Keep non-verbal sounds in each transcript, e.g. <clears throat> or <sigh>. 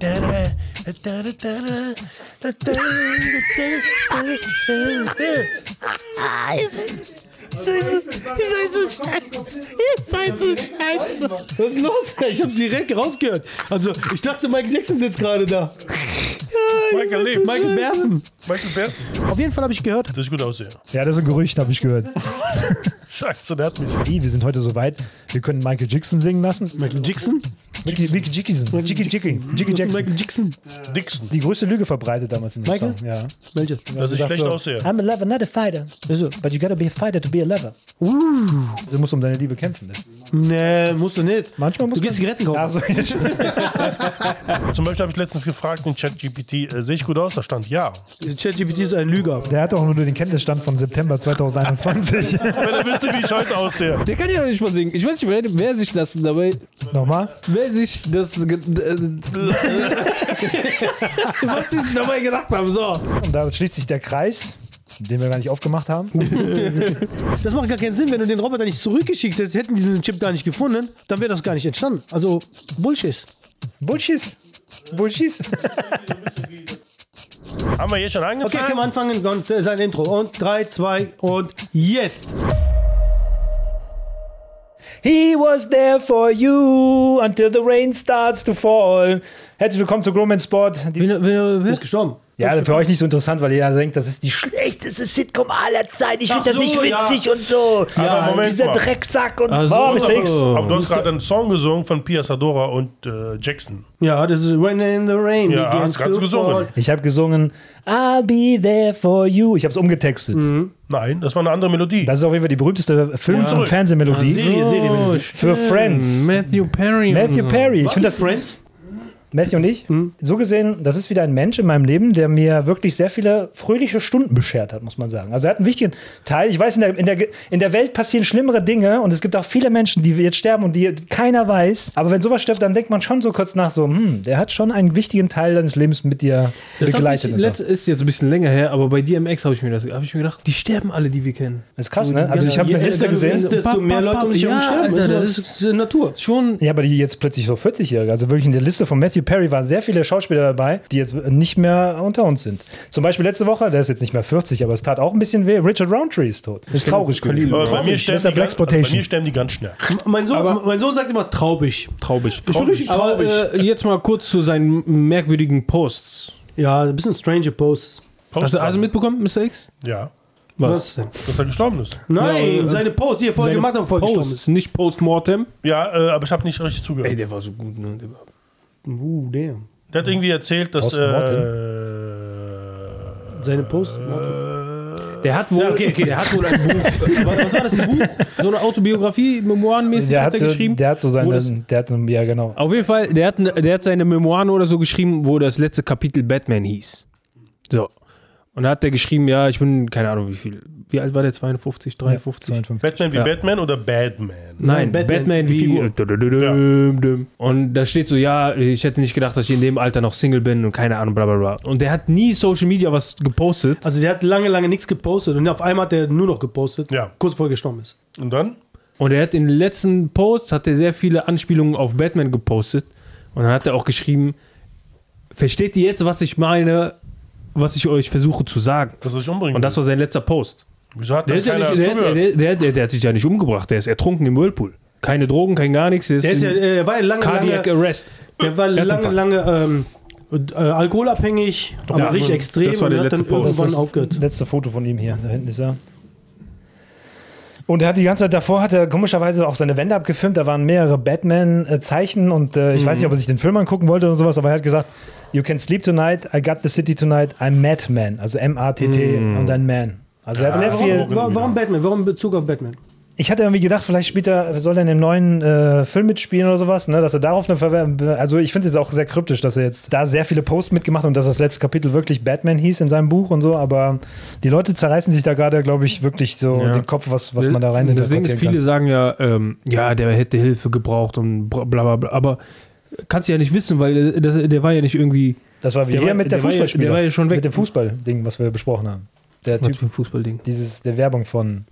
Ihr seid so scheiße. Ihr seid so scheiße. Was ist los? Ich hab's direkt rausgehört. Also, ich dachte, Michael Jackson sitzt gerade da. Michael lebt. Michael Bersen. Michael Bersen. Auf jeden Fall habe ich gehört. Das ist gut aussehen. Ja, das ist ein Gerücht, habe ich gehört. <laughs> Scheiße, der hat mich. Hey, wir sind heute so weit, wir können Michael Jackson singen lassen. Michael Jackson? Mickey, Mickey Jackson. Jiggy Jiggy. Jiggy Jackson. Michael Jackson. Dixon. Die größte Lüge verbreitet damals in dem Michael? Song. Ja. Welche? Dass ich schlecht so, aussehe. I'm a lover, not a fighter. Also, But you gotta be a fighter to be a lover. Uh. Du musst um deine Liebe kämpfen. Ne? nee, musst du nicht. Manchmal muss Du gehst Zigaretten kaufen. Ach so, jetzt. <laughs> Zum Beispiel habe ich letztens gefragt in ChatGPT, äh, sehe ich gut aus? Da stand ja. ChatGPT ist ein Lüger. Der hat auch nur den Kenntnisstand von September <laughs> 2021. Wenn er wüsste, wie ich heute aussehe. Der kann ja noch nicht mal singen. Ich weiß nicht, wer, wer sich das dabei. Nochmal? Wer sich das. ge- äh, <laughs> was sich dabei gedacht haben. So. Und da schließt sich der Kreis, den wir gar nicht aufgemacht haben. <laughs> Das macht gar keinen Sinn. Wenn du den Roboter nicht zurückgeschickt hättest, hätten die diesen Chip gar nicht gefunden, dann wäre das gar nicht entstanden. Also, Bullshit. Bullshit. Bullshit. Haben wir hier schon Okay, angefangen? können wir anfangen? Und äh, sein Intro. Und 3, 2 und jetzt. He was there for you until the rain starts to fall. Herzlich willkommen zu Growman Sport. Die, ist gestorben? Ja, für euch nicht so interessant, weil ihr denkt, das ist die schlechteste Sitcom aller Zeiten. Ich finde das so, nicht witzig und so. Aber Moment dieser mal. Drecksack und so. oh, Mr. X. Aber du hast gerade einen Song gesungen von Pia Sadora und äh, Jackson. Ja, das ist When in the Rain. Ja, hast grad to gesungen. fall. Ich habe gesungen I'll be there for you. Ich habe es umgetextet. Nein, das war eine andere Melodie. Das ist auf jeden Fall die berühmte Film- Ja. und Fernsehmelodie Serie, Serie. für Friends. Matthew Perry. Matthew Perry. Ich finde das Friends? Matthew und ich, so gesehen, das ist wieder ein Mensch in meinem Leben, der mir wirklich sehr viele fröhliche Stunden beschert hat, muss man sagen. Also er hat einen wichtigen Teil. Ich weiß, in der, in der, in der Welt passieren schlimmere Dinge und es gibt auch viele Menschen, die jetzt sterben und die keiner weiß. Aber wenn sowas stirbt, dann denkt man schon so kurz nach so, hm, der hat schon einen wichtigen Teil deines Lebens mit dir Das begleitet. ich, und so. ist jetzt ein bisschen länger her, aber bei DMX habe ich, mir das- hab ich mir gedacht, die sterben alle, die wir kennen. Das ist krass, ne? Also ich habe eine Liste gesehen. Desto mehr Leute um dich herum Ja, sterben. Alter, das das ist, das ist Natur. Schon. Ja, aber die jetzt plötzlich so 40-Jährige. Also wirklich in der Liste von Matthew Perry waren sehr viele Schauspieler dabei, die jetzt nicht mehr unter uns sind. Zum Beispiel letzte Woche, der ist jetzt nicht mehr 40, aber es tat auch ein bisschen weh. Richard Roundtree ist tot. Ist traurig gewesen. Aber bei, mir sterben Mr. die ganz, also bei mir sterben die ganz schnell. Mein Sohn, mein Sohn sagt immer traubig. Traubig. Ich bin richtig Aber traurig. äh, jetzt mal kurz zu seinen merkwürdigen Posts. ja, ein bisschen strange Posts. Hast du also mitbekommen, Mr. X? Ja, Was denn? dass er gestorben ist. Nein, Ja, seine Posts, die er vorher gemacht hat, voll gestorben Posts, ist. nicht Postmortem. Ja, äh, aber ich habe nicht richtig zugehört. Ey, der war so gut, ne? Der war- Uh, damn. Der hat irgendwie erzählt, dass. Äh, Seine Posts? Der hat wohl, Ja, okay, okay. Der hat wohl ein <laughs> Buch. was war das, ein Buch? So eine Autobiografie, Memoirenmäßig Der hat hat, er so, geschrieben? der hat so seine, das- der hat, ja genau. Auf jeden Fall, der hat, der hat seine Memoiren oder so geschrieben, wo das letzte Kapitel Batman hieß. So. Und da hat er geschrieben, ja, ich bin, keine Ahnung wie viel. Wie alt war der? 52, 53? 52. Batman wie Ja. Batman oder Badman? Nein, Batman, Batman, die wie. Düm. Und da steht so, ja, ich hätte nicht gedacht, dass ich in dem Alter noch Single bin und keine Ahnung, bla bla bla. Und der hat nie Social Media was gepostet. Also der hat lange, lange nichts gepostet und auf einmal hat er nur noch gepostet, Ja. kurz bevor er gestorben ist. Und dann? Und er hat in den letzten Posts hat er sehr viele Anspielungen auf Batman gepostet. Und dann hat er auch geschrieben, versteht ihr jetzt, was ich meine, was ich euch versuche zu sagen? Dass er sich umbringen Und das war sein letzter Post. Wieso hat Der, ist ja nicht, der, zugehört? der, der, der, der hat sich ja nicht umgebracht, der ist ertrunken im Whirlpool. Keine Drogen, kein gar nichts. Der ist, Der ist ja, er war ja lange, Cardiac lange, Arrest. der war lange, lange ähm, äh, alkoholabhängig, aber Ja, richtig extrem das war und der hat dann letzte Post. Das das aufgehört. letzte Foto von ihm hier. Da hinten ist er. Und er hat die ganze Zeit davor, hat er komischerweise auch seine Wände abgefilmt. Da waren mehrere Batman-Zeichen und äh, ich weiß nicht, ob er sich den Film angucken wollte oder sowas, aber er hat gesagt: You can sleep tonight, I got the city tonight, I'm Madman. Also M-A-T-T und dann Man. Also er hat sehr viel. Warum, wa- warum Batman? Warum Bezug auf Batman? Ich hatte irgendwie gedacht, vielleicht spielt er, soll er in dem neuen äh, Film mitspielen oder sowas, ne? dass er darauf eine Verwerbung. Also ich finde es auch sehr kryptisch, dass er jetzt da sehr viele Posts mitgemacht hat und dass das letzte Kapitel wirklich Batman hieß in seinem Buch und so, aber die Leute zerreißen sich da gerade, glaube ich, wirklich so Ja. den Kopf, was, was man da rein Das Ding ist, viele sagen ja, ähm, ja, der hätte Hilfe gebraucht und bla bla bla. Aber kannst du ja nicht wissen, weil äh, das, der war ja nicht irgendwie. Das war wie Der war- mit der, der ja- Fußballspieler. der war ja schon weg. Mit dem Fußballding, was wir besprochen haben. Der Typ, Fußballding. dieses, der Werbung von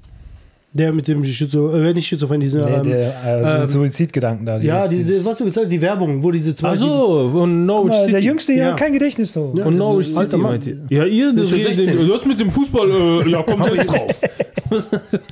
Der mit dem Schizo, äh, nicht Schizophren, dieser. Nee, ähm, der äh, ähm, Suizidgedanken da. ja, dieses- diese, dieses- was du gesagt hast, die Werbung, wo diese zwei. Ach so, von Norwich mal, City. der Jüngste hier, Ja. kein Gedächtnis so. Ja. Von Norwich alter City, Mann. meint ihr? Ja, ihr, das, 16. das mit dem Fußball, äh, ja, kommt jetzt drauf. <laughs>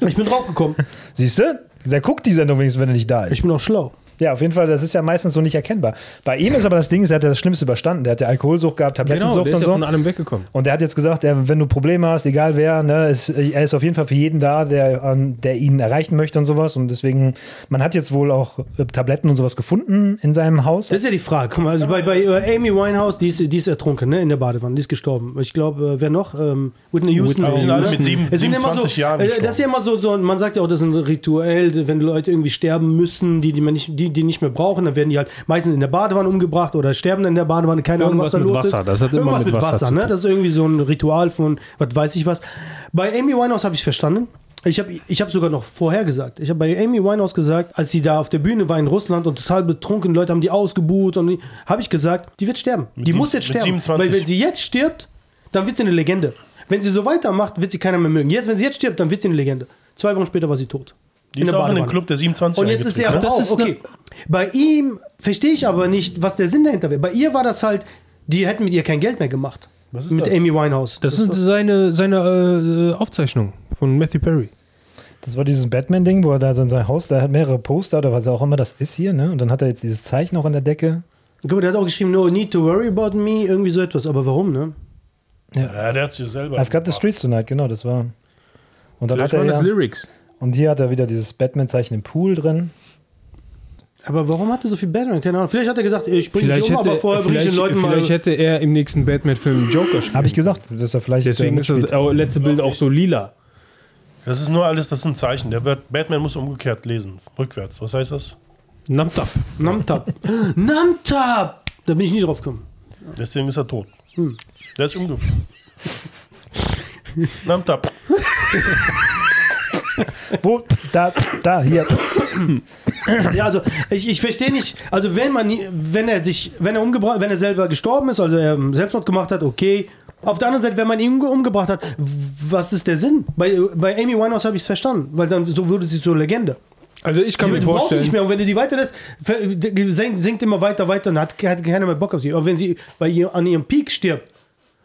Ich bin draufgekommen. Siehst du? Der guckt die Sendung wenigstens, wenn er nicht da ist. Ich bin auch schlau. Ja, auf jeden Fall, das ist ja meistens so nicht erkennbar. Bei ihm ist aber das Ding, er hat ja das Schlimmste überstanden. Der hat ja Alkoholsucht gehabt, Genau, Tablettensucht der ist und ja so. von allem weggekommen. Und er hat jetzt gesagt, er, wenn du Probleme hast, egal wer, ne, ist, er ist auf jeden Fall für jeden da, der, der ihn erreichen möchte und sowas. Und deswegen, man hat jetzt wohl auch äh, Tabletten und sowas gefunden in seinem Haus. Das ist ja die Frage. Guck mal, also bei, bei äh, Amy Winehouse, die ist, die ist ertrunken, ne, in der Badewanne, die ist gestorben. Ich glaube, äh, wer noch? Ähm, Whitney Houston. Die sind alle mit sieben- Es sind immer 27 so, Jahren Das ist ja immer so, so, man sagt ja auch, das ist ein Rituell, wenn Leute irgendwie sterben müssen, die die, man nicht, die, die nicht mehr brauchen, dann werden die halt meistens in der Badewanne umgebracht oder sterben dann in der Badewanne, keine Ahnung, was da mit los Wasser, ist. das hat immer Irgendwas mit Wasser zu ne? Das ist irgendwie so ein Ritual von, was weiß ich was. Bei Amy Winehouse habe ich es verstanden. Ich habe ich hab sogar noch vorher gesagt. Ich habe bei Amy Winehouse gesagt, als sie da auf der Bühne war in Russland und total betrunken, Leute haben die ausgebuht und habe ich gesagt, die wird sterben. die sieben- muss jetzt mit sterben. 27. Weil wenn sie jetzt stirbt, dann wird sie eine Legende. Wenn sie so weitermacht, wird sie keiner mehr mögen. Jetzt, wenn sie jetzt stirbt, dann wird sie eine Legende. Zwei Wochen später war sie tot. Die ist der auch in den. Club der 27 Und jetzt ist sie aber eingetreten, das auch, ist okay. Bei ihm verstehe ich aber nicht, was der Sinn dahinter wäre. Bei ihr war das halt, die hätten mit ihr kein Geld mehr gemacht. Was ist mit das? Amy Winehouse. Das sind seine, seine äh, Aufzeichnungen von Matthew Perry. Das war dieses Batman-Ding, wo er da so in sein Haus, da hat mehrere Poster oder was auch immer das ist hier, ne? Und dann hat er jetzt dieses Zeichen auch an der Decke. Guck mal, der hat auch geschrieben, no need to worry about me, irgendwie so etwas. Aber warum, ne? Ja, der hat sich selber. I've got the streets tonight, genau, das war. Und dann Vielleicht hat er das ja, Lyrics. Und hier hat er wieder dieses Batman-Zeichen im Pool drin. Aber warum hat er so viel Batman? Keine Ahnung. Vielleicht hat er gesagt, ich bringe dich um, hätte, aber vorher bringe ich den Leuten mal... vielleicht hätte er im nächsten Batman-Film Joker spielen. Habe ich gesagt, dass er vielleicht Deswegen äh, ist das letzte Bild auch so lila. Das ist nur alles, das sind Zeichen. Der wird, Batman muss umgekehrt lesen. Rückwärts. Was heißt das? Namtap. Namtab. Namtab! Da bin ich nie drauf gekommen. Deswegen ist er tot. Der ist umgekehrt. <laughs> Namtap. <laughs> Wo? Da, da, hier. Ja, also ich, ich verstehe nicht, also wenn man wenn er sich, wenn er umgebracht, wenn er selber gestorben ist, also er Selbstmord gemacht hat, okay. Auf der anderen Seite, wenn man ihn umge- umgebracht hat, was ist der Sinn? Bei, bei Amy Winehouse habe ich es verstanden, weil dann so wurde sie zur Legende. Also ich kann Die, mir du brauchst sie nicht vorstellen, mehr und wenn du die weiterlässt, sinkt immer weiter, weiter und hat, hat keiner mehr Bock auf sie. Aber wenn sie bei ihr an ihrem Peak stirbt,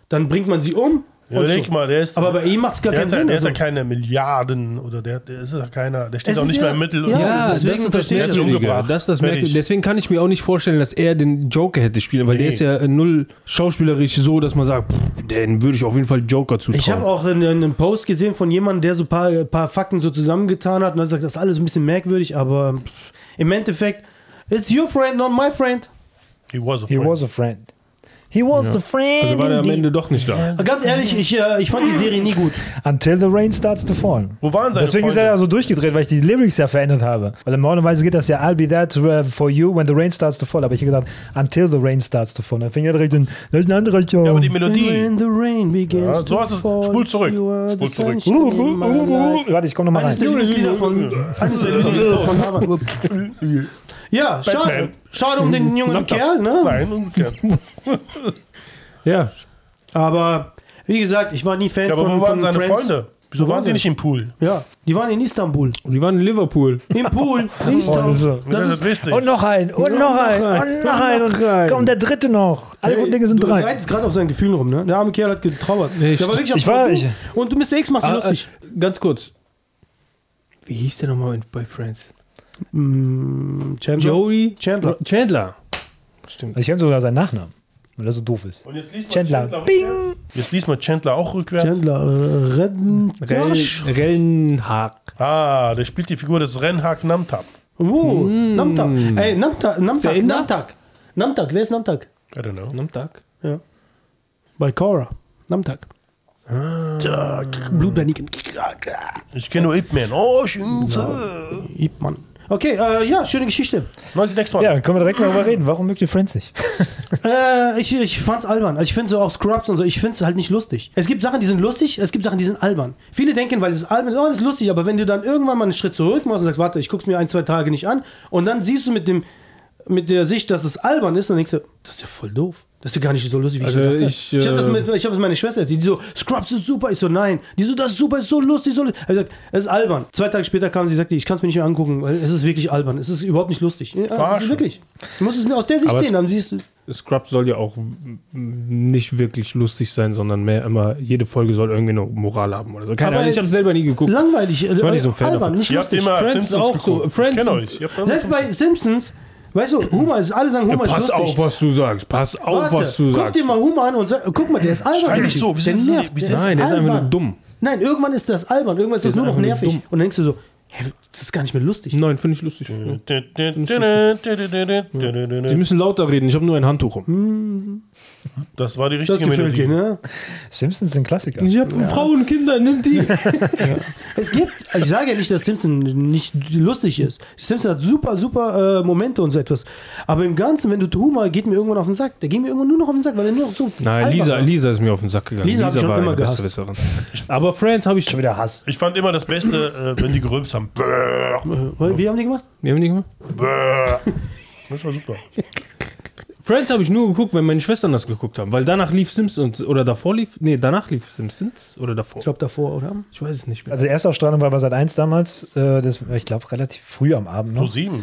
dann bringt man sie um. Ja, schon. mal, der ist. Aber bei ihm macht es gar der keinen Sinn. der hat ja also. keine Milliarden oder der, der ist ja keiner. Der steht Es auch nicht mehr im Mittel. ja, ja, deswegen verstehe ich das. Umgebracht. Das. Merkwürdige. Deswegen kann ich mir auch nicht vorstellen, dass er den Joker hätte spielen, weil der Nee. ist ja null schauspielerisch so, dass man sagt, pff, den würde ich auf jeden Fall Joker zutrauen. Ich habe auch einen, Post gesehen von jemandem, der so ein paar, paar Fakten so zusammengetan hat und hat gesagt, das ist alles ein bisschen merkwürdig, aber pff, im Endeffekt, it's your friend, not my friend. He was a He friend. was a friend. He was a friend. also war er am. Ende doch nicht da. Ganz ehrlich, ich, äh, ich fand die Serie nie gut. Until the rain starts to fall. Wo waren seine Deswegen ist Freunde? er ja so durchgedreht, weil ich die Lyrics ja verändert habe. Weil normalerweise geht das ja, I'll be there to, uh, for you when the rain starts to fall. Aber ich habe gesagt, until the rain starts to fall. Dann fing er direkt an, das ist ein anderer Job. Ja, aber die Melodie. when the rain begins Ja, so hast du- spul zurück. Spul the zurück. in. Warte, ich komme nochmal rein. Von, eines der Lieblingslieder von Harvard. <laughs> Ja, schade. Schade um den jungen Kerl, ne? Nein, umgekehrt. <laughs> Ja, Aber wie gesagt, ich war nie Fan Ja, aber von, wo waren von seine Friends. Freunde? Wieso waren sie nicht im Pool? Ja, die waren in Istanbul. sie waren in Liverpool. Im Pool. <laughs> in Istanbul. Das, Das ist wichtig. Und noch ein, und noch ein, und noch ein. Und komm, der dritte noch. Alle guten Dinge sind du drei. reitest gerade auf seinen Gefühlen rum, ne? Der arme Kerl hat getrauert. Nee, der war wirklich ich war- ich- Und Mr. X macht sich Ah, lustig. äh, ganz kurz. Wie hieß der nochmal bei Friends? Mm, Chandler. Joey? Chandler. Chandler. Ich kenne sogar seinen Nachnamen, weil er so doof ist. Und jetzt liest Chandler. Chandler Bing. Jetzt liest mal Chandler auch rückwärts. Chandler. Äh, Redden. Rel Rellenhaag. Ah, der spielt die Figur des Renhak Namtap. Oh, Namtak. Ey, Namtak. Namtak. Namtak. Namtak. Wer ist Namtak? I don't know. Namtag. Ja. Bei Cora. Namtak. Ah. Blutbändigen. Ich kenne nur Ip Man. Oh, Schünze. Mann. Okay, äh, ja, schöne Geschichte. Next one. Ja, dann können wir direkt mal darüber reden. Warum mögt ihr Friends nicht? <laughs> Äh, ich, ich fand's albern. Also ich finde so auch Scrubs und so, ich find's halt nicht lustig. Es gibt Sachen, die sind lustig, es gibt Sachen, die sind albern. Viele denken, weil es albern ist, oh, das ist lustig, aber wenn du dann irgendwann mal einen Schritt zurück machst und sagst, warte, ich guck's mir ein, zwei Tage nicht an und dann siehst du mit dem mit der Sicht, dass es albern ist, dann denkst du, das ist ja voll doof. Das ist ja gar nicht so lustig, wie Also ich dachte. ich, ich habe das, äh, mit- ich hab das meiner Schwester erzählt. Die so, Scrubs ist super. Ich so, nein. Die so, das ist super, ist so lustig, so lustig. Ich gesagt, es ist albern. Zwei Tage später kam sie und sagte, ich kann es mir nicht mehr angucken, weil es ist wirklich albern. Es ist überhaupt nicht lustig. Ja, es ist wirklich. Du musst es mir aus der Sicht Aber sehen. Dann siehst du, Scrubs soll ja auch nicht wirklich lustig sein, sondern mehr immer, jede Folge soll irgendwie eine Moral haben oder so. Keine Ahnung, ich es- habe selber nie geguckt. langweilig, äh, war nicht so ein Fan albern, davon. nicht Ihr habt lustig. immer Friends Simpsons auch so. geguckt. Friends- ich kenne euch. Selbst bei Simpsons, weißt du, Humor ist, alle sagen, Humor ist Pass lustig. auf, was du sagst. Pass auf, Warte, was du guck sagst. dir mal Humor an und sag, guck mal, der ist albern. Schrei nicht so, wir der sind- nervt. Nein, der ist einfach nur albern. dumm. Nein, irgendwann ist das albern, irgendwann ist das ist nur noch nervig. dumm. Und dann denkst du so, hä, das ist gar nicht mehr lustig. Nein, finde ich lustig. Die Das müssen lauter reden, ich habe nur ein Handtuch rum. war die Das richtige gefällt Melodie. dir, ne? Simpsons sind Klassiker. Ich habe Frauen, Kinder, nimm die. <laughs> Es gibt, ich sage ja nicht, dass Simpson nicht lustig ist. Simpson hat super, super äh, Momente und so etwas. Aber im Ganzen, wenn du Humor, geht mir irgendwann auf den Sack. Der geht mir irgendwann nur noch auf den Sack, weil er nur noch so. Nein, Lisa, war. Lisa ist mir auf den Sack gegangen. Lisa ich schon war immer eine gehasst. Aber Friends habe ich Schon wieder Hass. Ich fand immer das Beste, äh, wenn die gerülpst haben. Äh, Wie haben die gemacht? Wir haben die gemacht. Das war super. <laughs> Friends habe ich nur geguckt, wenn meine Schwestern das geguckt haben. Weil danach lief Simpsons oder davor lief. Nee, danach lief Simpsons oder davor. Ich glaube davor, oder? Ich weiß es nicht mehr. Also die erste Ausstrahlung war bei Sat 1 damals, äh, das, ich glaube relativ früh am Abend Pro noch. sieben.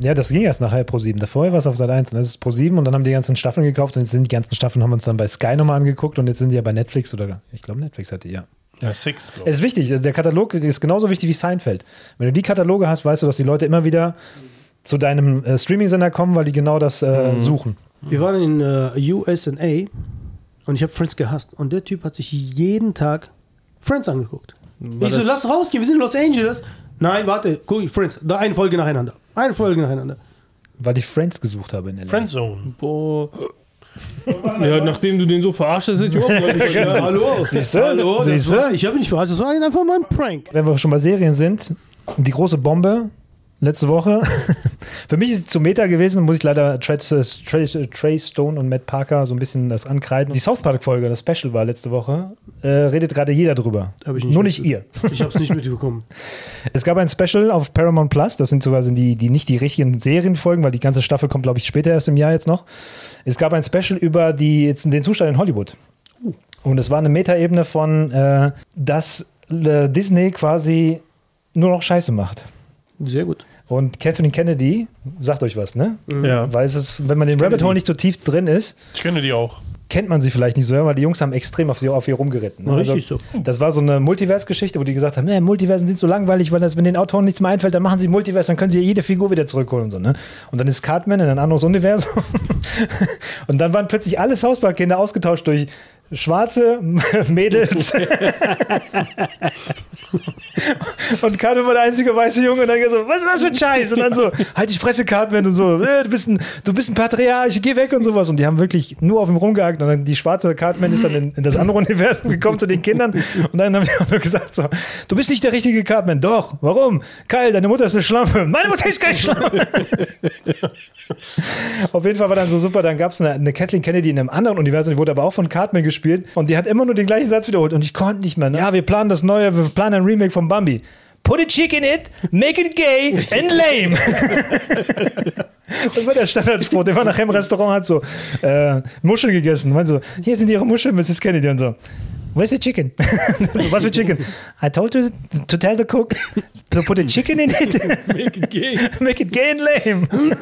Ja, das ging erst nachher Pro 7. Davor war es auf Sat 1. Und das ist Pro 7 und dann haben die ganzen Staffeln gekauft und jetzt sind die ganzen Staffeln haben wir uns dann bei Sky nochmal angeguckt und jetzt sind die ja bei Netflix oder ich glaube Netflix hat die, ja. Ja, Six, Es ist wichtig, also der Katalog ist genauso wichtig wie Seinfeld. Wenn du die Kataloge hast, weißt du, dass die Leute immer wieder zu deinem äh, Streaming-Sender kommen, weil die genau das äh, suchen. Wir waren in äh, USA und ich habe Friends gehasst. Und der Typ hat sich jeden Tag Friends angeguckt. ich so, lass rausgehen, wir sind in Los Angeles. Nein, warte, guck, Friends, da eine Folge nacheinander. Eine Folge nacheinander. Weil ich Friends gesucht habe in LA. Friendzone. Boah. Ja, nachdem du den so verarscht hast, hätte ich nicht <laughs> Ja, hallo. Siehst du? Hallo, das Siehst du? war, ich habe nicht verarscht, das war einfach mal ein Prank. Wenn wir schon bei Serien sind, die große Bombe letzte Woche. <laughs> Für mich ist es zu Meta gewesen, muss ich leider Trey, Trey, Trey Stone und Matt Parker so ein bisschen das ankreiden. Die South Park-Folge, das Special war letzte Woche, äh, redet gerade jeder drüber. Hab ich nicht Nur nicht ihr. Ich habe es nicht mitbekommen. <laughs> Es gab ein Special auf Paramount Plus, das sind sogar sind die, die nicht die richtigen Serienfolgen, weil die ganze Staffel kommt, glaube ich, später erst im Jahr jetzt noch. Es gab ein Special über die, den Zustand in Hollywood. Und es war eine Metaebene von, äh, dass äh, Disney quasi nur noch Scheiße macht. Sehr gut. Und Catherine Kennedy, sagt euch was, ne? Ja. Weil es ist, wenn man den Rabbit Hole nicht so tief drin ist, Ich kenne die auch. Kennt man sie vielleicht nicht so, weil die Jungs haben extrem auf sie auf ihr rumgeritten. ne? Richtig so. Das war so eine Multiverse-Geschichte, wo die gesagt haben, Multiversen sind so langweilig, weil das, wenn den Autoren nichts mehr einfällt, dann machen sie Multiverse, dann können sie jede Figur wieder zurückholen und so. Ne? Und dann ist Cartman in ein anderes Universum. <laughs> und dann waren plötzlich alle South Park-Kinder ausgetauscht durch schwarze <laughs> Mädels. und Cartman war der einzige weiße Junge und dann so, was ist das für ein Scheiß? Und dann so, halt die Fresse, Cartman und so, äh, du, bist ein, du bist ein Patriarch, geh weg und sowas. Und die haben wirklich nur auf ihm rumgehakt und dann die schwarze Cartman ist dann in, in das andere Universum gekommen zu den Kindern und dann haben die auch nur gesagt so, du bist nicht der richtige Cartman. Doch, warum? Kyle, deine Mutter ist eine Schlampe. Meine Mutter ist keine Schlampe. Auf jeden Fall war dann so super, dann gab es eine, eine Kathleen Kennedy in einem anderen Universum, die wurde aber auch von Cartman gespielt und die hat immer nur den gleichen Satz wiederholt und ich konnte nicht mehr. Ne? Ja, wir planen das neue, wir planen ein Remake von Bambi. Put a chick in it, make it gay and lame. Das war der Standardspruch. Der war nachher im Restaurant, hat so äh, Muscheln gegessen. Meinte so, hier sind ihre Muscheln, Mrs. Kennedy. Und so, where's the chicken? so, was für Chicken? I told you to tell the cook to put a chicken in it. <laughs> Make it gay. <laughs> Make it gay and lame.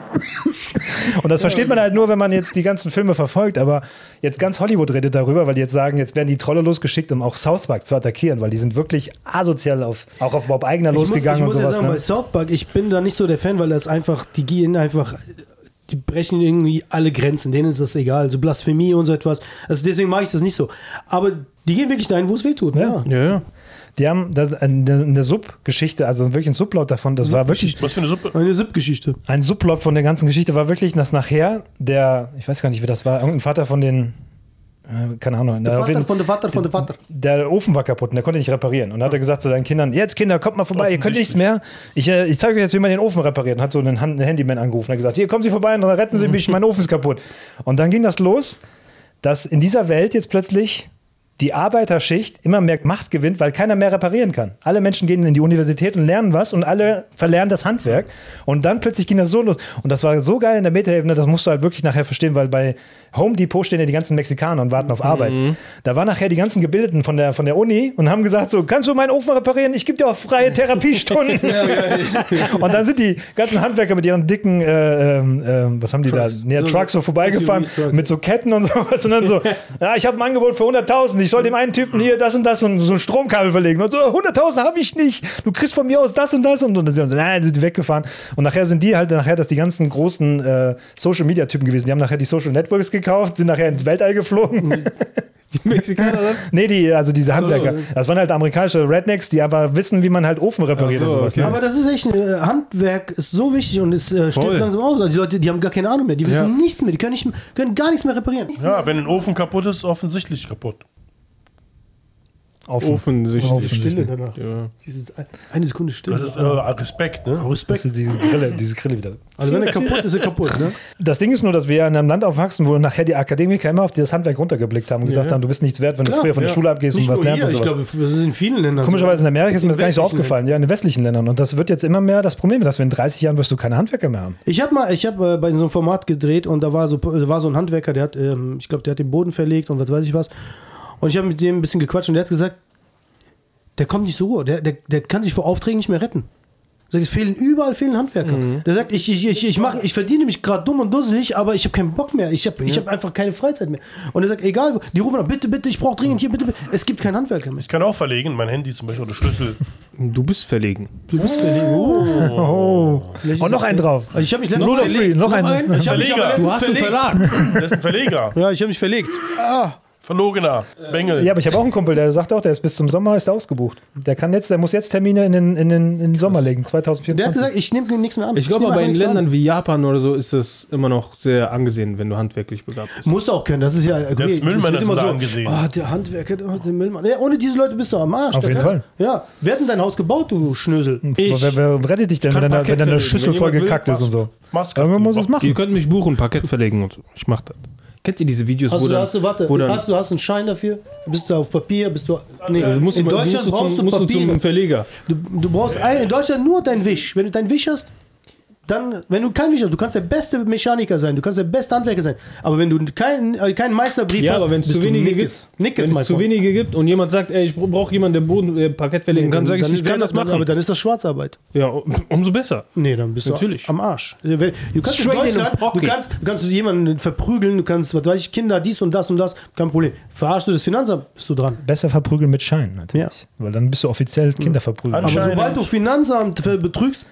Und das versteht man halt nur, wenn man jetzt die ganzen Filme verfolgt. Aber jetzt ganz Hollywood redet darüber, weil die jetzt sagen, jetzt werden die Trolle losgeschickt, um auch South Park zu attackieren, weil die sind wirklich asozial auf, auch auf Bob Eigner losgegangen ich muss, ich und muss sowas. ja sagen, bei ne? South Park, ich bin da nicht so der Fan, weil das einfach, die gehen einfach, die brechen irgendwie alle Grenzen, denen ist das egal, so Blasphemie und so etwas. Also deswegen mache ich das nicht so. Aber die gehen wirklich dahin, wo es weh tut. Ja. Ja, ja. Die haben das, eine, eine Subgeschichte, also wirklich ein Subplot davon, das war wirklich Was für eine Suppe? Eine Sippgeschichte. ein Subplot von der ganzen Geschichte war wirklich, dass nachher der, ich weiß gar nicht, wie das war, irgendein Vater von den, keine Ahnung, Der Vater jeden- von der Vater von der Vater. der Ofen war kaputt und der konnte nicht reparieren. Und dann hat er gesagt zu seinen Kindern, jetzt Kinder, kommt mal vorbei, ihr könnt nichts mehr. Ich, äh, ich zeige euch jetzt, wie man den Ofen repariert. Und hat so einen, Han- einen Handyman angerufen und hat gesagt, hier kommen Sie vorbei und retten Sie mich, <laughs> mein Ofen ist kaputt. Und dann ging das los, dass in dieser Welt jetzt plötzlich die Arbeiterschicht immer mehr Macht gewinnt, weil keiner mehr reparieren kann. Alle Menschen gehen in die Universität und lernen was und alle verlernen das Handwerk. Und dann plötzlich ging das so los. Und das war so geil in der Metaebene, das musst du halt wirklich nachher verstehen, weil bei Home Depot stehen ja die ganzen Mexikaner und warten auf Arbeit. Da waren nachher die ganzen Gebildeten von der, von der Uni und haben gesagt so, kannst du meinen Ofen reparieren? Ich gebe dir auch freie Therapiestunden. <laughs> und dann sind die ganzen Handwerker mit ihren dicken, äh, ähm, was haben die da, nee, Trucks so vorbeigefahren mit so Ketten und <laughs> sowas und dann so, <laughs> ja, ich habe ein Angebot für 100.000, ich soll dem einen Typen hier das und das und so ein Stromkabel verlegen. Und so, 100.000 habe ich nicht, du kriegst von mir aus das und das und, und, und nein, sind die weggefahren. Und nachher sind die halt nachher, das die ganzen großen äh, Social-Media-Typen gewesen, die haben nachher die Social Networks gekauft, sind nachher ins Weltall geflogen. Die Mexikaner dann? <laughs> nee, die, also diese Handwerker. so. Das waren halt amerikanische Rednecks, die einfach wissen, wie man halt Ofen repariert so, und sowas. okay. Ne? Aber das ist echt, äh, Handwerk ist so wichtig und es äh, stirbt Voll. langsam aus. Also die Leute, die haben gar keine Ahnung mehr, die wissen Ja. nichts mehr, die können, nicht, können gar nichts mehr reparieren. Ja, wenn ein Ofen kaputt ist, offensichtlich kaputt. Offen. Offensichtlich. Offensichtlich. Stille danach. Ja. Dieses, eine Sekunde Stille. Das ist äh, Respekt, ne? Das Respekt. ist diese Grille, diese Grille wieder. Also wenn er kaputt ist, ist er kaputt, ne? Das Ding ist nur, dass wir in einem Land aufwachsen, wo nachher die Akademiker immer auf das Handwerk runtergeblickt haben und gesagt Ja. haben, du bist nichts wert, wenn Klar, du früher von der ja. Schule abgehst Nicht und was nur lernst hier, und ich sowas. glaube, das ist in vielen Ländern. Komischerweise in Amerika ist mir In das gar nicht so aufgefallen, ja, in den westlichen Ländern. Und das wird jetzt immer mehr das Problem, dass wir in 30 Jahren wirst du keine Handwerker mehr haben. Ich habe mal, ich habe äh, bei so einem Format gedreht und da war so, da war so ein Handwerker, der hat, ähm, ich glaube, der hat den Boden verlegt und was weiß ich was. Und ich habe mit dem ein bisschen gequatscht und der hat gesagt, der kommt nicht zur Ruhe, der, der, der kann sich vor Aufträgen nicht mehr retten. Er sagt, es fehlen überall fehlen Handwerker. Der sagt, ich, ich, ich, ich, mach, ich verdiene mich gerade dumm und dusselig, aber ich habe keinen Bock mehr. Ich habe ich hab einfach keine Freizeit mehr. Und er sagt, egal, wo- die rufen an, bitte, bitte, ich brauche dringend hier, bitte, bitte. Es gibt keinen Handwerker mehr. Ich kann auch verlegen, mein Handy zum Beispiel oder Schlüssel. Du bist verlegen. Du bist verlegen. Oh. Oh. Und noch einen drauf. Also ich habe mich letztens Gluten free, verlegt. noch einen. Ich Verleger. Du hast einen. Verlag. Das ist ein Verleger. Ja, ich habe mich verlegt. Verlogener. Bengel. Ja, aber ich habe auch einen Kumpel, der sagt auch, der ist bis zum Sommer ist er ausgebucht. Der kann jetzt, der muss jetzt Termine in den, in den, in den Sommer legen, Der hat 2024. gesagt, ich nehme nichts mehr an. Ich glaube nehm aber in Ländern an. wie Japan oder so ist das immer noch sehr angesehen, wenn du handwerklich begabt bist. Musst du auch können, das ist ja. okay, das Müllmänner wird immer da angesehen. Ah, der Handwerker, oh, der Müllmann. Ja, ohne diese Leute bist du am Arsch. Auf jeden Fall. Ja, wer hat denn dein Haus gebaut, du Schnösel? Ich wer, wer rettet dich denn, wenn deine, wenn deine. Schüssel Wenn voll gekackt ist und so? Irgendwann muss es machen. Ihr könnt mich buchen, Parkett verlegen und so. Ich mach das. Kennt ihr diese Videos, Hast wo du, dann, hast du, warte, wo dann hast du hast einen Schein dafür? Bist du auf Papier? Bist du. Nee, du musst, in du Deutschland musst, brauchst zum, du musst du Papier. zum Verleger. Du, du brauchst ein, in Deutschland nur dein Wisch. Wenn du dein Wisch hast, dann, wenn du kein hast, du kannst der beste Mechaniker sein, du kannst der beste Handwerker sein. Aber wenn du keinen äh, keinen Meisterbrief Ja, hast, aber wenn es bist zu wenige Nickes. gibt, Nickes, wenn es zu wenige gibt und jemand sagt, ey, ich brauche jemanden, der Boden, äh, Parkett verlegen kann, sage ich, ich kann das machen. Aber dann ist das Schwarzarbeit. ja, um- umso besser. Nee, dann bist Natürlich. du am Arsch. Du kannst in Straight in Deutschland, du kannst, du kannst jemanden verprügeln, du kannst, was weiß ich, Kinder, dies und das und das, kein Problem. Verarschst du das Finanzamt, bist du dran. Besser verprügeln mit Schein natürlich. Ja. Weil dann bist du offiziell Kinder verprügeln. An- Aber sobald du Finanzamt betrügst,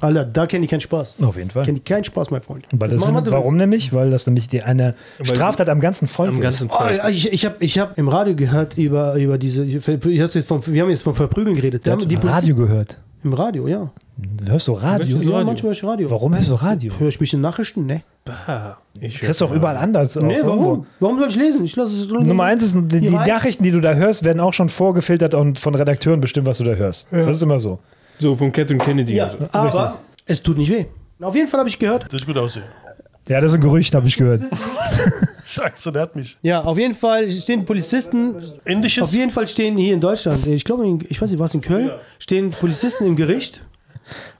Alter, da kenne ich keinen Spaß. Auf jeden Fall. Kenne ich keinen Spaß, mein Freund. Weil das was ist, du warum nämlich? Weil das nämlich die eine Straftat am ganzen Volk Am ist. ganzen Oh, Volk. ich ich habe ich hab im Radio gehört über, über diese. Ich, jetzt vom, wir haben jetzt von Verprügeln geredet. Hat haben die Radio gehört. Im Radio, ja. Hörst du Radio? Welches Ja, Radio? manchmal höre ich Radio. Warum hörst du Radio? Höre ich mich in Nachrichten? Ne. Ich Kriegst du auch überall anders. Nee, irgendwo. warum? Warum soll ich lesen? Ich lasse es. Nummer eins ist, die, die Nachrichten, die du da hörst, werden auch schon vorgefiltert und von Redakteuren bestimmt, was du da hörst. Das ist immer so. So von Catherine Kennedy. Ja, und so. aber es tut nicht weh. Auf jeden Fall habe ich gehört. Das ist gut aussehen. Ja, das ist ein Gerücht, habe ich gehört. <laughs> Scheiße, der hat mich. Ja, auf jeden Fall stehen Polizisten. Indisches. Auf jeden Fall stehen hier in Deutschland, ich glaube, in- ich weiß nicht, was in Köln, stehen Polizisten im Gericht,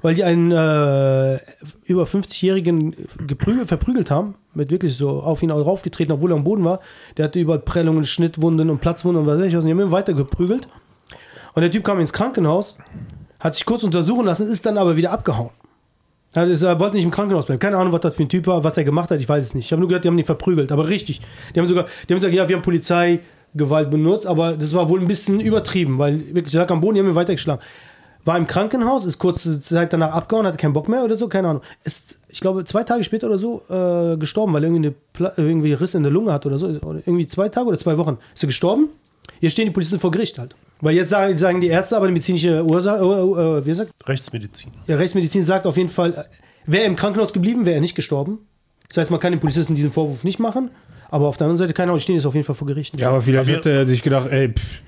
weil die einen äh, über 50-Jährigen geprügelt, verprügelt haben, mit wirklich so auf ihn raufgetreten, obwohl er am Boden war. Der hatte überall Prellungen, Schnittwunden und Platzwunden und was weiß ich was. Und die haben ihn weiter geprügelt. Und der Typ kam ins Krankenhaus, hat sich kurz untersuchen lassen, ist dann aber wieder abgehauen. Ist- er wollte nicht im Krankenhaus bleiben. Keine Ahnung, was das für ein Typ war, was er gemacht hat, ich weiß es nicht. Ich habe nur gehört, die haben ihn verprügelt, aber richtig. Die haben sogar, die haben gesagt, ja, wir haben Polizeigewalt benutzt, aber das war wohl ein bisschen übertrieben, weil wirklich, er lag am Boden, die haben ihn weitergeschlagen. War im Krankenhaus, ist kurze Zeit danach abgehauen, hatte keinen Bock mehr oder so, keine Ahnung. Ist, ich glaube, zwei Tage später oder so äh, gestorben, weil er irgendwie, eine irgendwie Riss in der Lunge hat oder so. Irgendwie zwei Tage oder zwei Wochen. Ist er gestorben? Hier stehen die Polizisten vor Gericht halt. Weil jetzt sagen, sagen die Ärzte, aber die medizinische Ursache, äh, äh, wie sagt Rechtsmedizin. ja, Rechtsmedizin sagt auf jeden Fall, wäre er im Krankenhaus geblieben, wäre er nicht gestorben. Das heißt, man kann den Polizisten diesen Vorwurf nicht machen. Aber auf der anderen Seite, keine Ahnung, die stehen jetzt auf jeden Fall vor Gericht. Ja, aber vielleicht Aber hat er sich gedacht, ey, pff,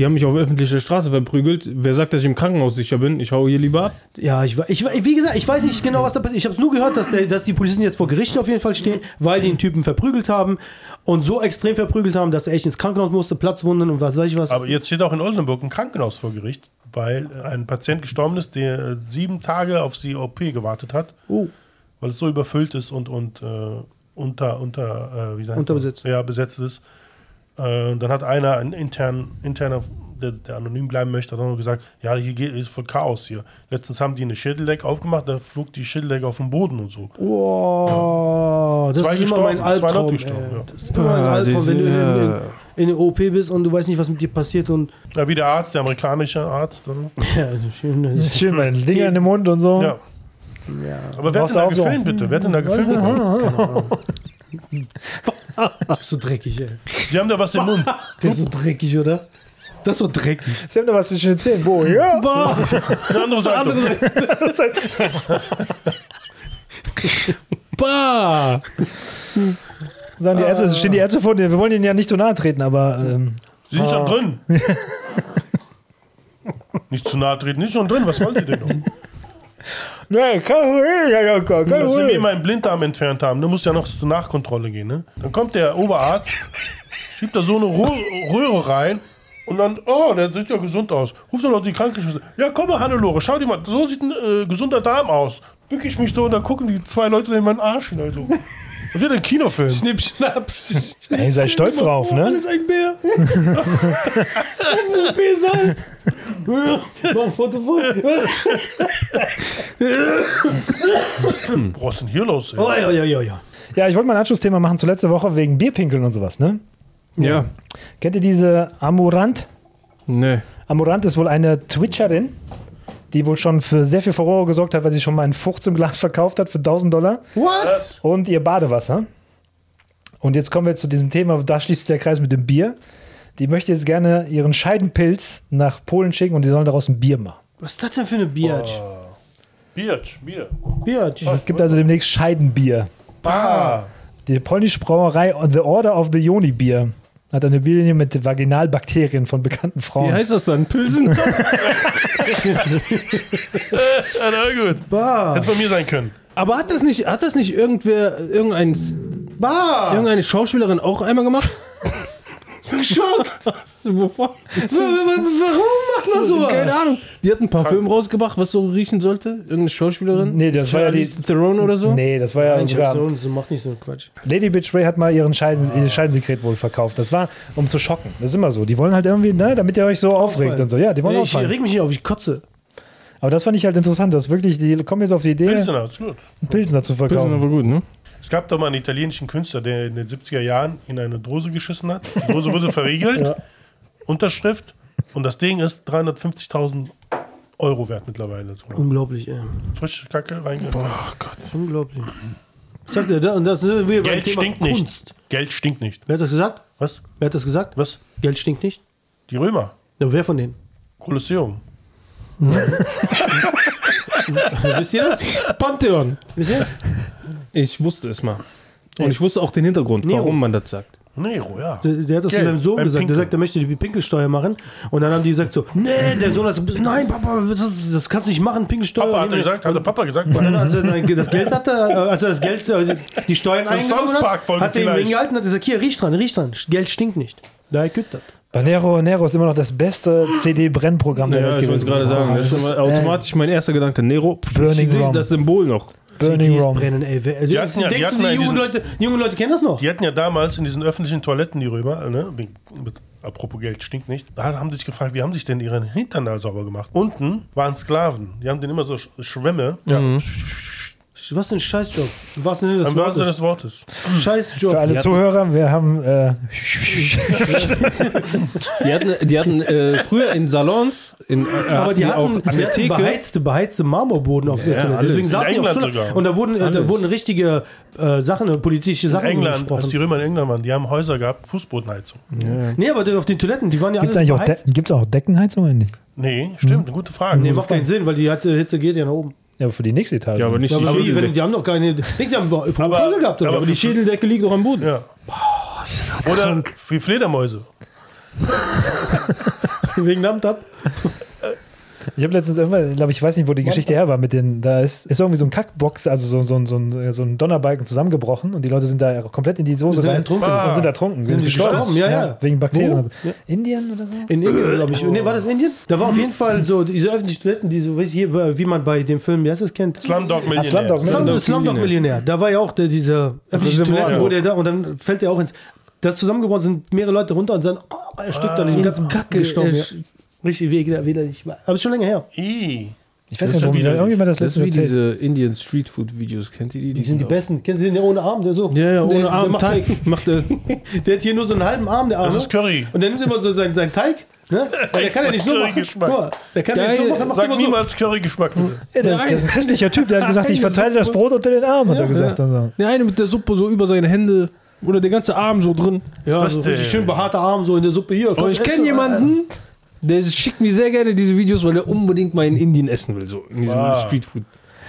Die haben mich auf öffentlicher Straße verprügelt. Wer sagt, dass ich im Krankenhaus sicher bin? Ich hau hier lieber ab. Ja, ich, ich, wie gesagt, ich weiß nicht genau, was da passiert. Ich habe es nur gehört, dass, der, dass die Polizisten jetzt vor Gericht auf jeden Fall stehen, weil die den Typen verprügelt haben und so extrem verprügelt haben, dass er echt ins Krankenhaus musste, Platzwunden und was weiß ich was. Aber jetzt steht auch in Oldenburg ein Krankenhaus vor Gericht, weil ein Patient gestorben ist, der äh, sieben Tage auf die OP gewartet hat, oh, weil es so überfüllt ist und, und äh, unter, unter, äh, wie sagt man? Unterbesetzt. Ja, besetzt ist. Äh, dann hat einer, ein intern, interner, der, der anonym bleiben möchte, hat auch noch gesagt, ja, hier geht, ist voll Chaos hier. Letztens haben die eine Schädeldecke aufgemacht, da flog die Schädeldecke auf den Boden und so. wow, das Zwei ist immer gestorben, Albtraum. Ja. Das ist immer mein Ah, Albtraum, wenn du in, in, in der OP bist und du weißt nicht, was mit dir passiert und Ja, wie der Arzt, der amerikanische Arzt. Dann, <laughs> ja, schön, das Schön mit den Dinger in den Mund und so. ja. ja. Aber wer hat denn da gefilmt, bitte? Wer hat denn da gefilmt? <laughs> <laughs> Das ist so dreckig, ey. Die haben da was im Mund. Das ist so dreckig, oder? Das ist so dreckig. Sie haben da was zwischen den Zähnen. Wo? Ja. Eine andere Seite. Bah! Sagen die Ärzte, stehen die Ärzte vor dir. Wir wollen ihnen ja nicht so nahe treten, aber ähm, Sie sind schon drin. <laughs> nicht zu nahe treten, nicht schon drin. Was wollen die denn noch? Nee, kein Problem, ja, ja, kein Dass sie mir Problem. meinen Blinddarm entfernt haben, da muss ja noch zur Nachkontrolle gehen. Ne? Dann kommt der Oberarzt, schiebt da so eine Röhre, Röhre rein und dann, oh, der sieht ja gesund aus. Ruf doch noch die Krankenschwester. Ja, komm mal, Hannelore, schau dir mal, so sieht ein äh, gesunder Darm aus. Bück ich mich so und dann gucken die zwei Leute in meinen Arsch hinein. So. Das wird ein Kinofilm. Schnipp, schnapp. Ey, sei stolz drauf, ne? Alles ein Bär. OP sein. Mach ein Foto vor. Was ist denn hier los? Oh, ja, ja, ja, ja. Ja, ich wollte mal ein Anschlussthema machen zu letzter Woche wegen Bierpinkeln und sowas, ne? Ja. Kennt ihr diese Amorant? Nee. Amorant ist wohl eine Twitcherin, die wohl schon für sehr viel Furore gesorgt hat, weil sie schon mal einen Fuchs im Glas <laughs> verkauft hat für 1000 Dollar What? und ihr Badewasser. Und jetzt kommen wir zu diesem Thema, da schließt sich der Kreis mit dem Bier. Die möchte jetzt gerne ihren Scheidenpilz nach Polen schicken und die sollen daraus ein Bier machen. Was ist das denn für eine Biatch? Birch, Bier. Biatch. Es gibt also demnächst Scheidenbier. Ah, Die polnische Brauerei The Order of the Yoni Bier hat eine Bierlinie mit Vaginalbakterien von bekannten Wie Frauen. heißt das dann? Pilsen? <laughs> ja, na gut. Bar. Hätte von mir sein können. Aber hat das nicht, hat das nicht irgendwer, irgendein, Bar. irgendeine Schauspielerin auch einmal gemacht? <laughs> Geschockt. <laughs> Wovon? Warum macht man sowas? Keine Ahnung. Die hat ein Parfüm rausgebracht, was so riechen sollte. Irgendeine Schauspielerin. Nee, das war ja die. Theron oder so. Nee, das war ja Nein, sogar. so, so macht nicht so einen Quatsch. Lady Bitch Ray hat mal ihren Scheiden, ihr Scheidensekret wohl verkauft. Das war, um zu schocken. Das ist immer so. Die wollen halt irgendwie, ne, damit ihr euch so aufregt Auffallen. und so. Ja, die wollen Nee, ich auffallen. reg mich nicht auf, ich kotze. Aber das fand ich halt interessant, dass wirklich, die kommen jetzt auf die Idee, Pilsener, ist gut. einen Pilsner zu verkaufen. aber gut, ne? Es gab doch mal einen italienischen Künstler, der in den 70er Jahren in eine Dose geschissen hat. Die Dose wurde <laughs> verriegelt, Unterschrift und das Ding ist 350.000 Euro wert mittlerweile. So. Unglaublich, ey. Frische Kacke reingegangen. Oh Gott. Unglaublich. Ich sag dir, da- und das ist wie beim Geld Thema stinkt Kunst. nicht. Geld stinkt nicht. Wer hat das gesagt? Was? Wer hat das gesagt? Was? Geld stinkt nicht? Die Römer. Ja, wer von denen? Kolosseum. <laughs> Wisst ihr das? <laughs> Pantheon. Wisst ihr das? Ich wusste es mal. Und ich wusste auch den Hintergrund, Nero. warum man das sagt. Nero, ja. Der, der hat das zu Geld seinem Sohn beim gesagt. Der Pinkeln. sagt, er möchte die Pinkelsteuer machen. Und dann haben die gesagt so, nee, der Sohn hat gesagt, nein, Papa, das, das kannst du nicht machen, Pinkelsteuer. Papa hat er gesagt, hat der Papa gesagt. Und dann, als er dann das Geld hatte, äh, als er das Geld, äh, die Steuern Das ist eingenommen hat, Park-Folge hat er ihm vielleicht. hingehalten und hat gesagt, hier, riech dran, riech dran. Geld stinkt nicht. Da gibt das. Bei Nero, Nero ist immer noch das beste CD-Brennprogramm der Ja, Welt ich wollte gewesen. gerade sagen, das ist immer automatisch mein erster Gedanke. Nero, Burning ich sehe Rum. das Symbol noch. Burning CDs brennen, ey. Also, Die hatten ja- die denkst hatten du, ja die jungen diesen- Leute, die jungen Leute kennen das noch? Die hatten ja damals in diesen öffentlichen Toiletten, die Römer, ne, mit, mit, apropos Geld stinkt nicht, da haben sich gefragt, wie haben sich denn ihren Hintern da sauber gemacht? Unten waren Sklaven, die haben den immer so Sch Schwämme, ja, Was für ein Scheißjob. Was denn das am wahrsten Sinne des Wortes? Wortes. Scheißjob. Für alle Die hatten- Zuhörer, wir haben äh, <laughs> Die hatten, die hatten äh, früher in Salons, in, äh, aber die hatten, die der hatten beheizte, beheizte Marmorboden auf der Ja, Toilette. alles. Deswegen In saßen die auch England sogar. Und da wurden, äh, da Alles. wurden richtige äh, Sachen, äh, politische In Sachen England, als gesprochen. die Römer in England waren, die haben Häuser gehabt, Fußbodenheizung. Nee, aber auf den Toiletten, die waren ja Gibt es alle eigentlich auch, beheizt. De gibt's auch Deckenheizung oder nicht? Nee, stimmt, eine gute Frage. Nee, macht keinen Sinn, weil die Hitze geht ja nach oben. Ja, aber für die nächste Etage. Ja, aber nicht Ja, die aber wie, wenn, die haben doch keine. Nichts, die haben <laughs> Aber- gehabt, oder? aber Aber Die Schädeldecke liegt doch am Boden. Ja. Oder wie Fledermäuse. <laughs> Wegen Namtab. <laughs> Ich habe letztens irgendwann, glaube ich, weiß nicht, wo die Geschichte her war, mit den, da ist, ist irgendwie so ein Kackbox, also so, so, so, ein, so ein Donnerbalken zusammengebrochen und die Leute sind da komplett in die Soße Sind rein ertrunken. und sind ertrunken. Sind die gestorben? Ja, ja. Wegen Bakterien. Und so. Ja. Indien oder so? In Indien, glaube ich. Nee, war das Indien? Da war auf jeden Fall so diese öffentlichen Toiletten, die so, weiß ich, hier, wie man bei dem Film, wie heißt das kennt? Slumdog Millionär. Slumdog Slum- Millionär. Slumdog Millionär. Da war ja auch der, diese öffentlichen Reservoir, Toiletten, wo der da und dann fällt er auch ins. Das zusammengebrochen sind mehrere Leute runter und dann oh, erstickt an diesem ganzen Kacke gestorben. Ja. Richtig weh, widerlich. Aber ist schon länger her. Ih. Ich weiß Das nicht, warum ja wieder- irgendjemand das letzte erzählt. diese Indian Street Food Videos. Kennt ihr die? Die sind die auch- besten. Kennst du den der ohne Arm, der so? Ja, ja, ohne der, Arm. Der, macht Teig. Macht er. <laughs> der hat hier nur so einen halben Arm, der Arme. Das ist Curry. Und der nimmt immer so seinen, seinen Teig. Ne? <laughs> Weil der kann ja nicht so machen. Mal, der kann ja nicht so machen, macht Sag immer so. niemals Curry-Geschmack bitte. Ja, das, das ist ein christlicher Typ, der hat gesagt, ich verteile das Brot unter den Arm, hat er gesagt. Also. Der eine mit der Suppe so über seine Hände oder der ganze Arm so drin. Ja, so schön behaarter Arm so in der Suppe hier. Aber ich kenne jemanden, der schickt mir sehr gerne diese Videos, weil er unbedingt mal in Indien essen will, so in diesem Ah. Street Food.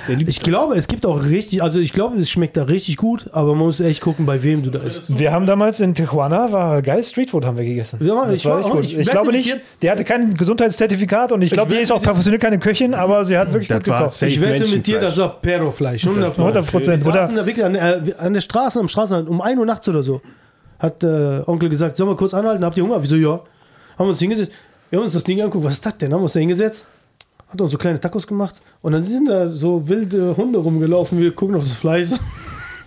Der liebt Ich glaube, es gibt auch richtig, also ich glaube, es schmeckt da richtig gut, aber man muss echt gucken, bei wem du da isst. Wir haben damals in Tijuana, war geil, Streetfood haben wir gegessen. Ja, das ich war war echt auch- gut. ich Ich, glaube nicht, der hatte kein Gesundheitszertifikat und ich glaube, die ist auch professionell keine Köchin, aber sie hat wirklich Das gut war gekocht. Ich wette mit dir, das war Perro-Fleisch. 100 100 Prozent. Wir saßen da wirklich an, äh, an der Straße, am Straßenrand, um 1 Uhr nachts oder so. Hat äh, Onkel gesagt, sollen wir kurz anhalten? Habt ihr Hunger? Wieso, ja. Haben wir uns hingesetzt. Wir haben uns das Ding angeguckt, was ist das denn? Haben wir uns da hingesetzt, hat uns so kleine Tacos gemacht und dann sind da so wilde Hunde rumgelaufen. Wir gucken auf das Fleisch. <laughs>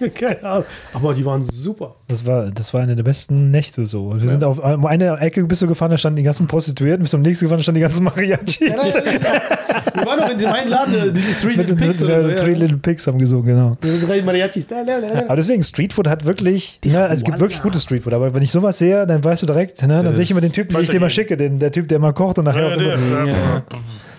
<laughs> Keine Ahnung. Aber die waren super. das war, das war eine der besten Nächte so. Wir sind auf um eine Ecke bist du gefahren, da standen die ganzen Prostituierten, bis zum nächsten gefahren, da standen die ganzen Mariachis. Wir waren noch in dem einen Laden, äh, diese Three Mit Little Pigs mit, oder so. äh, Three Ja. Little Pigs haben gesungen, genau. Drei Mariachis. Aber deswegen, Streetfood hat wirklich, ja, es gibt wirklich gutes Streetfood, aber wenn ich sowas sehe, dann weißt du direkt, ne, dann sehe ich immer den Typen, den ich dir mal schicke, den, der Typ, der mal kocht und nachher Ja, <laughs>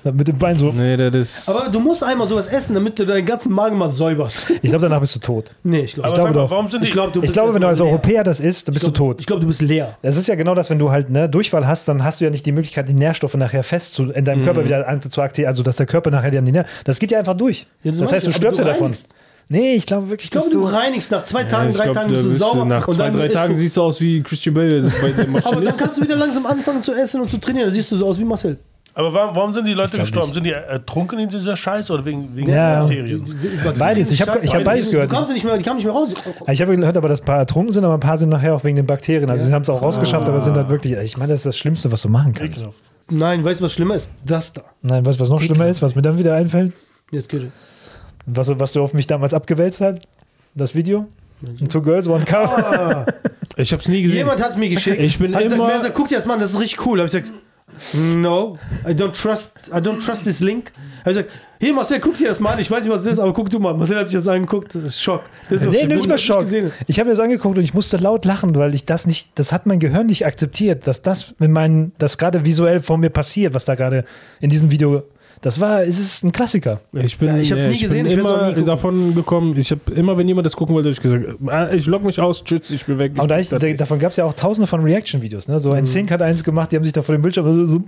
ja. mit dem Bein so. Nee, das ist. Aber du musst einmal sowas essen, damit du deinen ganzen Magen mal säuberst. <laughs> Ich glaube, danach bist du tot. Nee, ich glaube Aber glaube doch. warum sind die. Ich Ich bist glaube, wenn du als leer. Europäer das isst, dann bist du tot. Ich glaube, du bist leer. Das ist ja genau das, wenn du halt ne, Durchfall hast, dann hast du ja nicht die Möglichkeit, die Nährstoffe nachher fest zu, in deinem Körper wieder zu aktivieren, also dass der Körper nachher die Nähr Das geht ja einfach durch. Ja, das das heißt, du ich, stirbst ja davon. Nee, ich glaube wirklich, Ich glaube, du du. reinigst nach zwei Tagen, ich drei glaub, Tagen bist du bist sauber. Nach und zwei, dann drei Tagen siehst du aus wie Christian Bale <laughs> Aber dann kannst du wieder langsam anfangen zu essen und zu trainieren. Dann siehst du so aus wie Marcel. Aber warum, warum sind die Leute gestorben? nicht. Sind die ertrunken in dieser Scheiße oder wegen, wegen Ja. Bakterien? Beides. Ich hab- ich hab beides gehört. Du kamst nicht mehr, die kamen nicht mehr raus. Ich habe gehört, aber dass ein paar ertrunken sind, aber ein paar sind nachher auch wegen den Bakterien. Also sie haben es auch rausgeschafft, aber sind halt wirklich. Ich meine, das ist das Schlimmste, was du machen kannst. Ekelhaft. Nein, weißt du, was schlimmer ist? Das da. Nein, weißt du, was noch schlimmer ist, was mir dann wieder einfällt? Jetzt geht Was, was du auf mich damals abgewälzt hast? Das Video? Two Girls, One Cup. Ich hab's nie gesehen. Jemand hat es mir geschickt. Ich bin hat gesagt, immer- wer sagt, guck dir das mal an, das ist richtig cool. Hab ich gesagt, no, I don't trust, I don't trust this link. Hab ich gesagt, hier Marcel, guck dir das mal an. Ich weiß nicht, was es ist, aber guck du mal. Marcel hat sich das angeguckt. Das ist Schock. Das ist Nee, nicht mal Schock. hast. Ich habe das angeguckt und ich musste laut lachen, weil ich das nicht, das hat mein Gehirn nicht akzeptiert, dass das mit meinen, das gerade visuell vor mir passiert, was da gerade in diesem Video, das war, es ist ein Klassiker. Ich bin, Ja, ich hab's äh, nie gesehen, bin ich nie immer gucken. davon gekommen. Ich habe immer, wenn jemand das gucken wollte, hab ich gesagt, ah, ich log mich aus, tschüss, ich bin weg. Und da ich, da, davon gab es ja auch tausende von Reaction-Videos. Ne? So ein Sync hat eins gemacht, die haben sich da vor dem Bildschirm so, so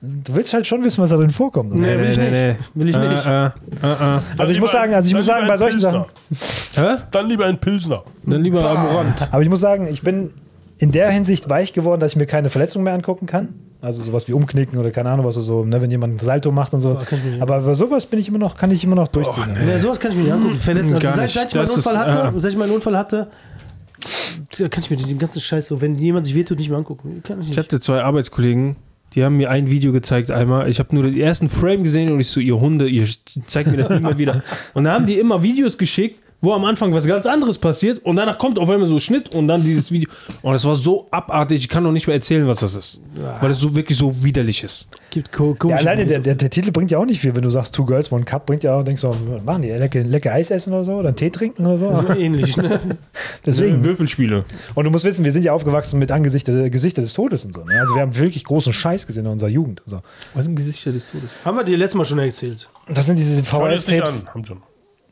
Du willst halt schon wissen, was da drin vorkommt. Nee, will ich nicht. Will ich Äh, nicht. äh, äh. Also ich muss sagen, also ich muss sagen, bei solchen Pilsner. Sachen, Hä? Dann lieber ein Pilsner. Dann lieber Amorant. aber ich muss sagen, ich bin in der Hinsicht weich geworden, dass ich mir keine Verletzungen mehr angucken kann. Also sowas wie umknicken oder keine Ahnung, was so, ne, wenn jemand ein Salto macht und so. ich Aber bei sowas bin ich immer noch, kann ich immer noch durchziehen. Ja, sowas kann ich mir nicht angucken. Verletzen. Also seit, seit ich meinen Das ist- Unfall hatte, äh. seit ich meinen Unfall hatte, da kann ich mir den ganzen Scheiß so, wenn jemand sich wehtut, nicht mehr angucken. Kann ich Ich nicht. hatte zwei Arbeitskollegen, die haben mir ein Video gezeigt einmal. Ich habe nur den ersten Frame gesehen und ich so, ihr Hunde, ihr zeigt mir das nie mehr wieder. <laughs> Und da haben die immer Videos geschickt, wo am Anfang was ganz anderes passiert und danach kommt auf einmal so Schnitt und dann dieses Video. Und das war so abartig, ich kann noch nicht mehr erzählen, was das ist. Weil es so wirklich so widerlich ist. Gibt ko Ja, komische alleine der, der, der Titel bringt ja auch nicht viel, wenn du sagst Two Girls, One Cup, bringt ja auch, denkst du, was machen die lecker, lecker Eis essen oder so, oder einen Tee trinken oder so. so ähnlich. Ne? <laughs> Deswegen. Würfelspiele. Und du musst wissen, wir sind ja aufgewachsen mit Angesichter Gesichter des Todes und so. Ne? Also wir haben wirklich großen Scheiß gesehen in unserer Jugend. Und so. Was sind Gesichter des Todes? Haben wir dir letztes Mal schon erzählt. Das sind diese VHS-Tapes. Haben schon.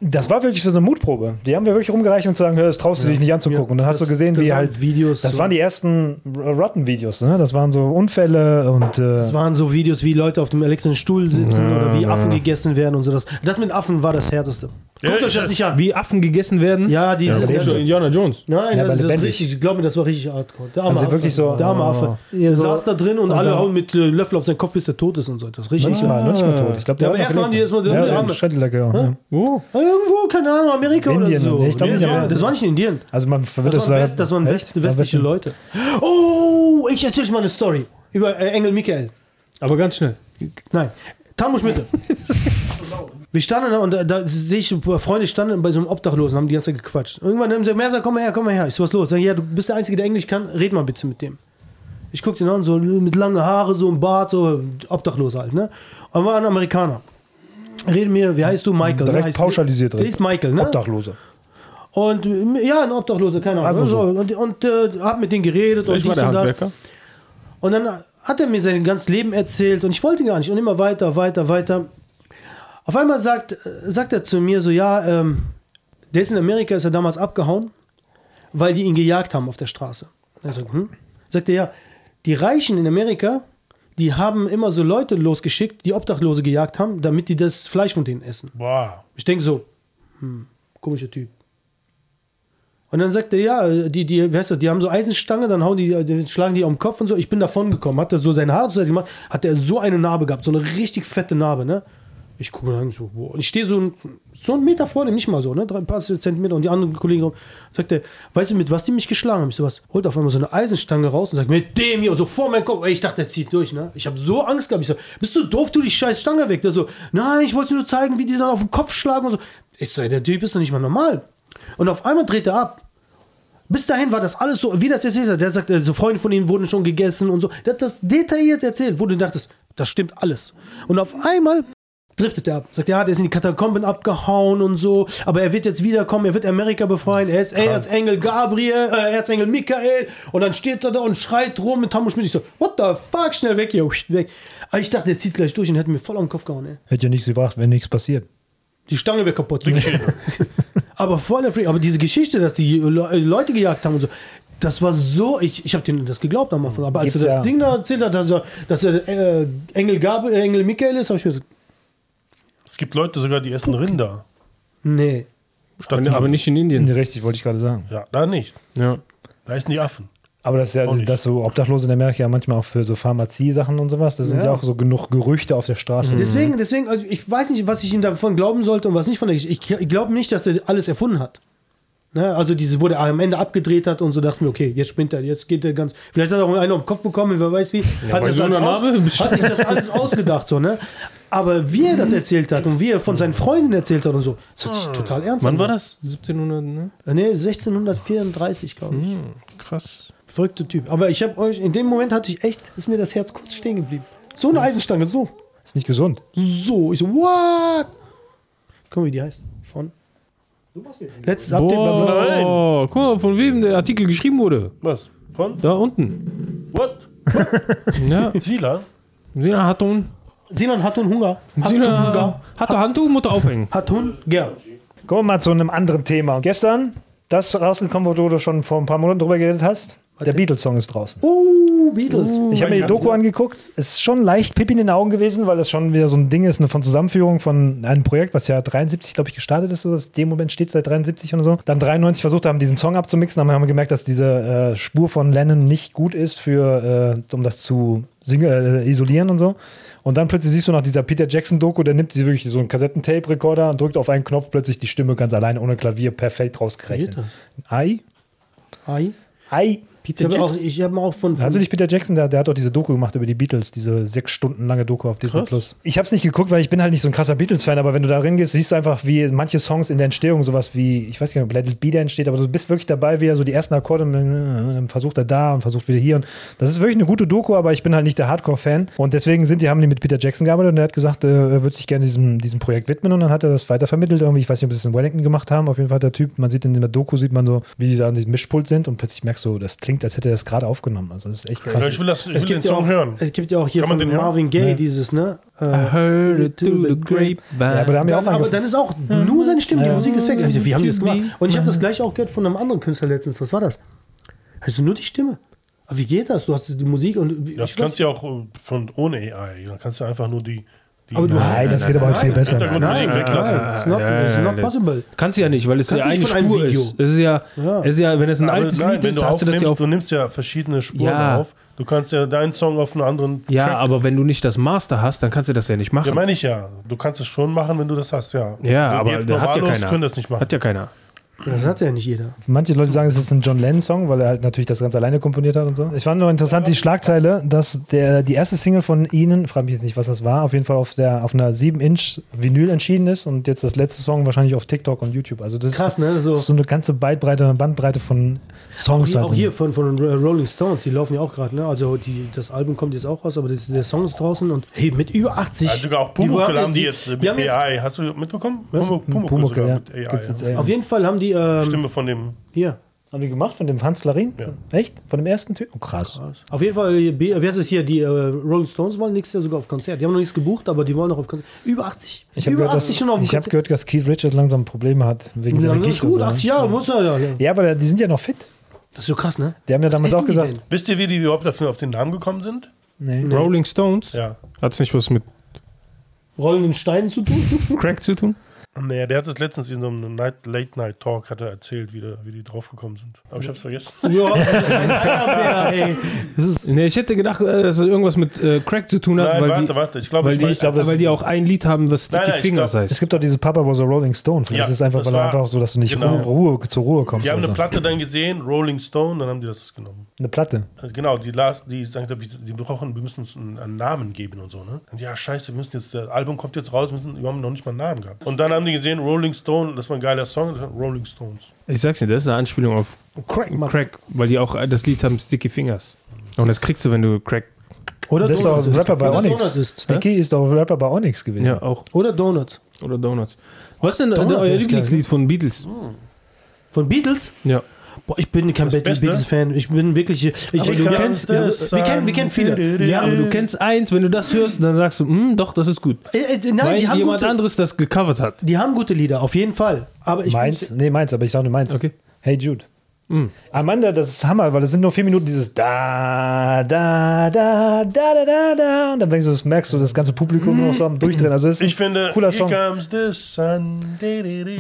Das war wirklich so eine Mutprobe. Die haben wir wirklich rumgereicht und zu sagen, das traust du dich nicht anzugucken. und dann hast Das- du gesehen, wie halt. Videos. Das waren die ersten Rotten-Videos, ne? Das waren so Unfälle und. Äh, Das waren so Videos, wie Leute auf dem elektrischen Stuhl sitzen oder wie Affen gegessen werden und so. Das, das mit Affen war das härteste. Guckt Ja, euch das nicht an. Wie Affen gegessen werden. Ja, die sind. lebendig. das- Indiana Jones. Nein, Ja, das, das ist lebendig. richtig, ich glaube mir, das war richtig hardcore. Der arme Also Affe. wirklich so- Der arme. Affe. Ja, Der so- saß da drin und, und alle hauen mit äh, Löffel auf seinen Kopf, bis der tot ist und so. Das ist richtig. Nicht mal, noch nicht mal tot. Ich glaube, der Ja, aber erstmal haben die erstmal den ja, Arme. ja, Schädeldecke, ja. ja. Oh. Irgendwo, keine Ahnung, Amerika Indien, oder so. nee, ich glaub Nee, Indien, das, war, ja. das war nicht in Indien. Also man verwirrt Das West, das waren westliche Ja, Leute. Oh, ich erzähle euch mal eine Story über äh, Engel Michael. Aber ganz schnell. Nein, Tamusch Mitte. <laughs> <laughs> Wir standen da und da, da sehe ich, ein paar Freunde standen bei so einem Obdachlosen, haben die ganze Zeit gequatscht. Irgendwann haben sie gesagt, komm mal her, komm mal her. Ich so, was los? Sag, ja, du bist der Einzige, der Englisch kann, red mal bitte mit dem. Ich guck den an, so mit langen Haare, so ein Bart, so Obdachloser halt, ne? Und war ein Amerikaner. Rede mir, wie heißt du? Michael. Direkt ne? heißt, pauschalisiert Der direkt. ist Michael, ne? Obdachlose. Und ja, ein Obdachloser, keine Ahnung. Also so. Und, und äh, hab mit denen geredet und Ich war dies der und das. Und dann hat er mir sein ganzes Leben erzählt und ich wollte gar nicht. Und immer weiter, weiter, weiter. Auf einmal sagt, äh, sagt er zu mir so, ja, ähm, der ist in Amerika, ist er damals abgehauen, weil die ihn gejagt haben auf der Straße. Er sagt, hm? Sagt er, ja, die Reichen in Amerika, die haben immer so Leute losgeschickt, die Obdachlose gejagt haben, damit die das Fleisch von denen essen. Boah. Ich denke so, hm, komischer Typ. Und dann sagt er, ja, die, die, wie heißt das, die haben so Eisenstange, dann hauen die, die schlagen die auf den Kopf und so. Ich bin davon gekommen, hat er so sein Haar gemacht, hat er so eine Narbe gehabt, so eine richtig fette Narbe, ne? Ich gucke dann so, boah. Und ich stehe so, so einen Meter vor dem, nicht mal so, ne? Ein paar Zentimeter und die anderen Kollegen rum. Sagt er, weißt du, mit was die mich geschlagen haben? Ich so, was? Holt auf einmal so eine Eisenstange raus und sagt, mit dem hier, so vor meinem Kopf. Ey, ich dachte, der zieht durch, ne? Ich habe so Angst gehabt. Ich so, bist du doof, du die scheiß Stange weg? Der so, nein, ich wollte nur zeigen, wie die dann auf den Kopf schlagen und so. Ich so, ey, der Typ ist doch nicht mal normal. Und auf einmal dreht er ab. Bis dahin war das alles so, wie das erzählt hat. Der sagt, äh, so Freunde von ihnen wurden schon gegessen und so. Der hat das detailliert erzählt, wo du dachtest, das stimmt alles. Und auf einmal driftet er ab. Sagt, ja, der ist in die Katakomben abgehauen und so. Aber er wird jetzt wiederkommen, er wird Amerika befreien. Er ist Erzengel Gabriel, äh, Erzengel Michael. Und dann steht er da und schreit rum mit Tamusch mit. Ich so, what the fuck, schnell weg hier, weg. Aber ich dachte, der zieht gleich durch und hätte mir voll am Kopf gehauen, ey. Hätte ja nichts gebracht, wenn nichts passiert. Die Stange wäre kaputt. <laughs> aber voll der Freak. Aber diese Geschichte, dass die Le Leute gejagt haben und so, das war so, ich, ich habe denen das geglaubt am Anfang. Aber als Gibt's er das ja. Ding da erzählt hat, dass er, dass er äh, Engel Gabriel, Engel Michael ist, habe ich mir gesagt, Es gibt Leute sogar, die essen Rinder. nee. Statt Aber nicht in Indien. Richtig, wollte ich gerade sagen. Ja, da nicht. Ja. Da essen die Affen. Aber das ist ja, Auch nicht. das so Obdachlose in Amerika ja manchmal auch für so Pharmazie-Sachen und sowas. Das sind ja, Ja. auch so genug Gerüchte auf der Straße. Deswegen, deswegen, also ich weiß nicht, was ich ihm davon glauben sollte und was nicht von der Geschichte. Ich, ich glaube nicht, dass er alles erfunden hat. Ne? Also diese, wo der am Ende abgedreht hat und so dachten wir, okay, jetzt spinnt er, jetzt geht er ganz. Vielleicht hat er auch einer auf den Kopf bekommen, wer weiß wie. hat, bei sich so das Narbe aus, hat sich das <laughs> alles ausgedacht, so, ne? Aber wie er das erzählt hat und wie er von seinen Freunden erzählt hat und so, das hat sich total ernst Wann war angehört. das? 1700, ne? Äh, Nee, 1634, glaube ich. Krass. Verrückter Typ. Aber ich habe euch, in dem Moment hatte ich echt, ist mir das Herz kurz stehen geblieben. So eine Eisenstange, so. Ist nicht gesund. So, ich so, what? Guck mal, wie die heißt. Von. Letztes Update bla bla. Boah, guck mal, von wem der Artikel geschrieben wurde. Was? Von? Da unten. What? <laughs> Ja. Sila? Sina hat Hund. Sinan hat einen Hunger. Hat einen Sina Hunger. hat der Handtuch, Mutter aufhängen. Hat Hund, gern. Kommen wir mal zu einem anderen Thema. Gestern, das rausgekommen, wo du schon vor ein paar Monaten drüber geredet hast. Der Beatles-Song ist draußen. Uh, Beatles. Ich habe mir die Doku angeguckt. Es ist schon leicht Pipi in den Augen gewesen, weil das schon wieder so ein Ding ist, eine von Zusammenführung von einem Projekt, was ja 73, glaube ich, gestartet ist. So, das dem Moment steht seit 73 und so. Dann 93 versucht haben, diesen Song abzumixen, aber haben wir gemerkt, dass diese äh, Spur von Lennon nicht gut ist, für, äh, um das zu sing- äh, isolieren und so. Und dann plötzlich siehst du nach dieser Peter Jackson-Doku, der nimmt sie wirklich so einen Kassettentape-Rekorder und drückt auf einen Knopf plötzlich die Stimme ganz alleine ohne Klavier perfekt rausgerechnet. Ei? Ei. Ei? Ich habe auch, ich hab auch von. von Hast du nicht Peter Jackson, der, der hat doch diese Doku gemacht über die Beatles, diese sechs Stunden lange Doku auf Disney Plus. Ich habe es nicht geguckt, weil ich bin halt nicht so ein krasser Beatles-Fan, aber wenn du da reingehst, siehst du einfach, wie manche Songs in der Entstehung, sowas wie, ich weiß gar nicht, ob Let It Be da entsteht, aber du bist wirklich dabei, wie er so die ersten Akkorde, und dann versucht er da und versucht wieder hier. Und das ist wirklich eine gute Doku, aber ich bin halt nicht der Hardcore-Fan. Und deswegen sind die, haben die mit Peter Jackson gearbeitet und der hat gesagt, äh, er würde sich gerne diesem, diesem Projekt widmen und dann hat er das weitervermittelt. Irgendwie, ich weiß nicht, ob sie es in Wellington gemacht haben. Auf jeden Fall hat der Typ, man sieht in der Doku, sieht man so, wie die da an diesem Mischpult sind und plötzlich merkst du, das klingt, als hätte er das gerade aufgenommen. Also das ist echt krass. Ja, ich will, das, ich es will den gibt, ja Song auch, hören. es gibt ja auch hier Kann von? Marvin Gaye Ja. dieses, ne? Äh, Heard it through the grapevine. Ja, aber da haben wir auch Dann, aber dann ist auch nur seine Stimme, die. Musik ist weg. Also, wie haben die das gemacht? Und ich habe das gleich auch gehört von einem anderen Künstler letztens. Was war das? Hast du nur die Stimme? Aber wie geht das? Du hast die Musik und. wie- Das kannst du ja auch äh, schon ohne AI. Dann kannst du einfach nur die, Aber du Nein, das geht aber heute viel besser. Nein, weglassen. nein, it's not, Ja, ja, it's ja, not possible. Kannst du ja nicht, weil es ja eine Spur Video. ist. Es ist ja, Ja. Es ist ja wenn es ein Aber altes nein, Lied ist, du hast du das ja auf. du nimmst ja verschiedene Spuren Ja. auf. Du kannst ja deinen Song auf einen anderen Ja, Track. aber wenn du nicht das Master hast, dann kannst du das ja nicht Ja, machen. meine ich ja. Du kannst es schon machen, wenn du das hast, ja. Ja, aber da hat ja keiner. können das nicht machen. Hat ja keiner. Das hat ja nicht jeder. Manche Leute sagen, es ist ein John Lennon-Song, weil er halt natürlich das ganz alleine komponiert hat und so. Ich fand nur interessant die Schlagzeile, dass der, die erste Single von ihnen, frage mich jetzt nicht, was das war, auf jeden Fall auf, der, auf einer 7-Inch Vinyl entschieden ist und jetzt das letzte Song wahrscheinlich auf TikTok und YouTube. Also das Krass, ne? So. ist so eine ganze Bandbreite, Bandbreite von Songs. Hier, halt auch hier von, von den Rolling Stones, die laufen ja auch gerade, ne? Also die, das Album kommt jetzt auch raus, aber das, der Song ist draußen und hey, mit über 80. Also sogar auch die Pumuckl haben die jetzt mit die jetzt- AI. Hast du mitbekommen? Pumuckl Pumuckl, sogar ja. mit AI. Ja. Auf jeden Fall haben die, ähm, Stimme von dem. hier, Haben die gemacht von dem Hans Klarin? Ja. Echt? Von dem ersten Typ? Oh, krass. auf jeden Fall, äh, wer ist es hier? Die äh, Rolling Stones wollen nächstes Jahr sogar auf Konzert. Die haben noch nichts gebucht, aber die wollen noch auf Konzert. Über 80. Ich habe gehört, dass, 80 schon auf dem ich hab gehört, dass Keith Richards langsam Probleme hat wegen Ja, seiner Gicht. gut, so, ne? 80 Jahre, muss er ja. Ja, aber die sind ja noch fit. Das ist so krass, ne? Die haben ja Was damals auch gesagt. denn? Wisst ihr, wie die überhaupt dafür auf den Namen gekommen sind? Nee. Rolling Stones? Ja. Hat es nicht was mit Rollenden Steinen zu tun? Crack zu tun? Naja, der hat es letztens in so einem Night, Late-Night-Talk hat er erzählt, wie, der, wie die draufgekommen sind. Aber ich hab's vergessen. ja, das ist ein Eierbär, ey. Das ist, Nee, ich hätte gedacht, äh, dass es irgendwas mit äh, Crack zu tun hat, Nein, weil, warte, die, warte. Ich glaube, weil, ich die, weiß- ich glaub, weil die auch ein Lied haben, was Sticky Nein, nein, Fingers glaub- heißt. Es gibt doch diese Papa was a Rolling Stone. Ja, ist es einfach, das weil war- einfach so, dass du nicht genau. Ruhe, zur Ruhe kommst. Die haben oder eine. Platte dann gesehen, Rolling Stone, dann haben die das genommen. Eine Platte. Also genau, die, die sagen, wir die brauchen, wir müssen uns einen, einen Namen geben und so, ne? Und ja, scheiße, wir müssen jetzt, das Album kommt jetzt raus, müssen, wir haben noch nicht mal einen Namen gehabt. Und dann haben die gesehen, Rolling Stone, das war ein geiler Song, Rolling Stones. Ich sag's dir, das ist eine Anspielung auf Crack, Crack weil die auch äh, das Lied haben Sticky Fingers. Und das kriegst du, wenn du Crack. oder Das ist Donuts. ein Rapper bei Onyx. Ist. Sticky ist doch ein Rapper bei Onyx gewesen. Ja, auch. Oder Donuts. Oder Donuts. Was ist denn Donut euer jetzt Lieblingslied von Beatles? Von Beatles? Ja. Boah, ich bin kein Beste? Beatles-Fan. Ich bin wirklich. Ich, du kennst, ja, wir, kennen, wir kennen viele. Ja, aber du kennst eins, wenn du das hörst, dann sagst du, hm, doch, das ist gut. Äh, äh, nein, weil die haben, jemand gute, anderes das gecovert hat. die haben gute Lieder, auf jeden Fall. Aber ich Meins? Nee, meins, aber ich sage nur meins. Okay. Hey Jude. Amanda, das ist Hammer, weil das sind nur vier Minuten dieses da, da, da, da, da, da, da. Und dann denkst du, das merkst du, das ganze Publikum noch so am Durchdrehen. Also es ist Ich finde, cooler Here Song. comes the sun. di,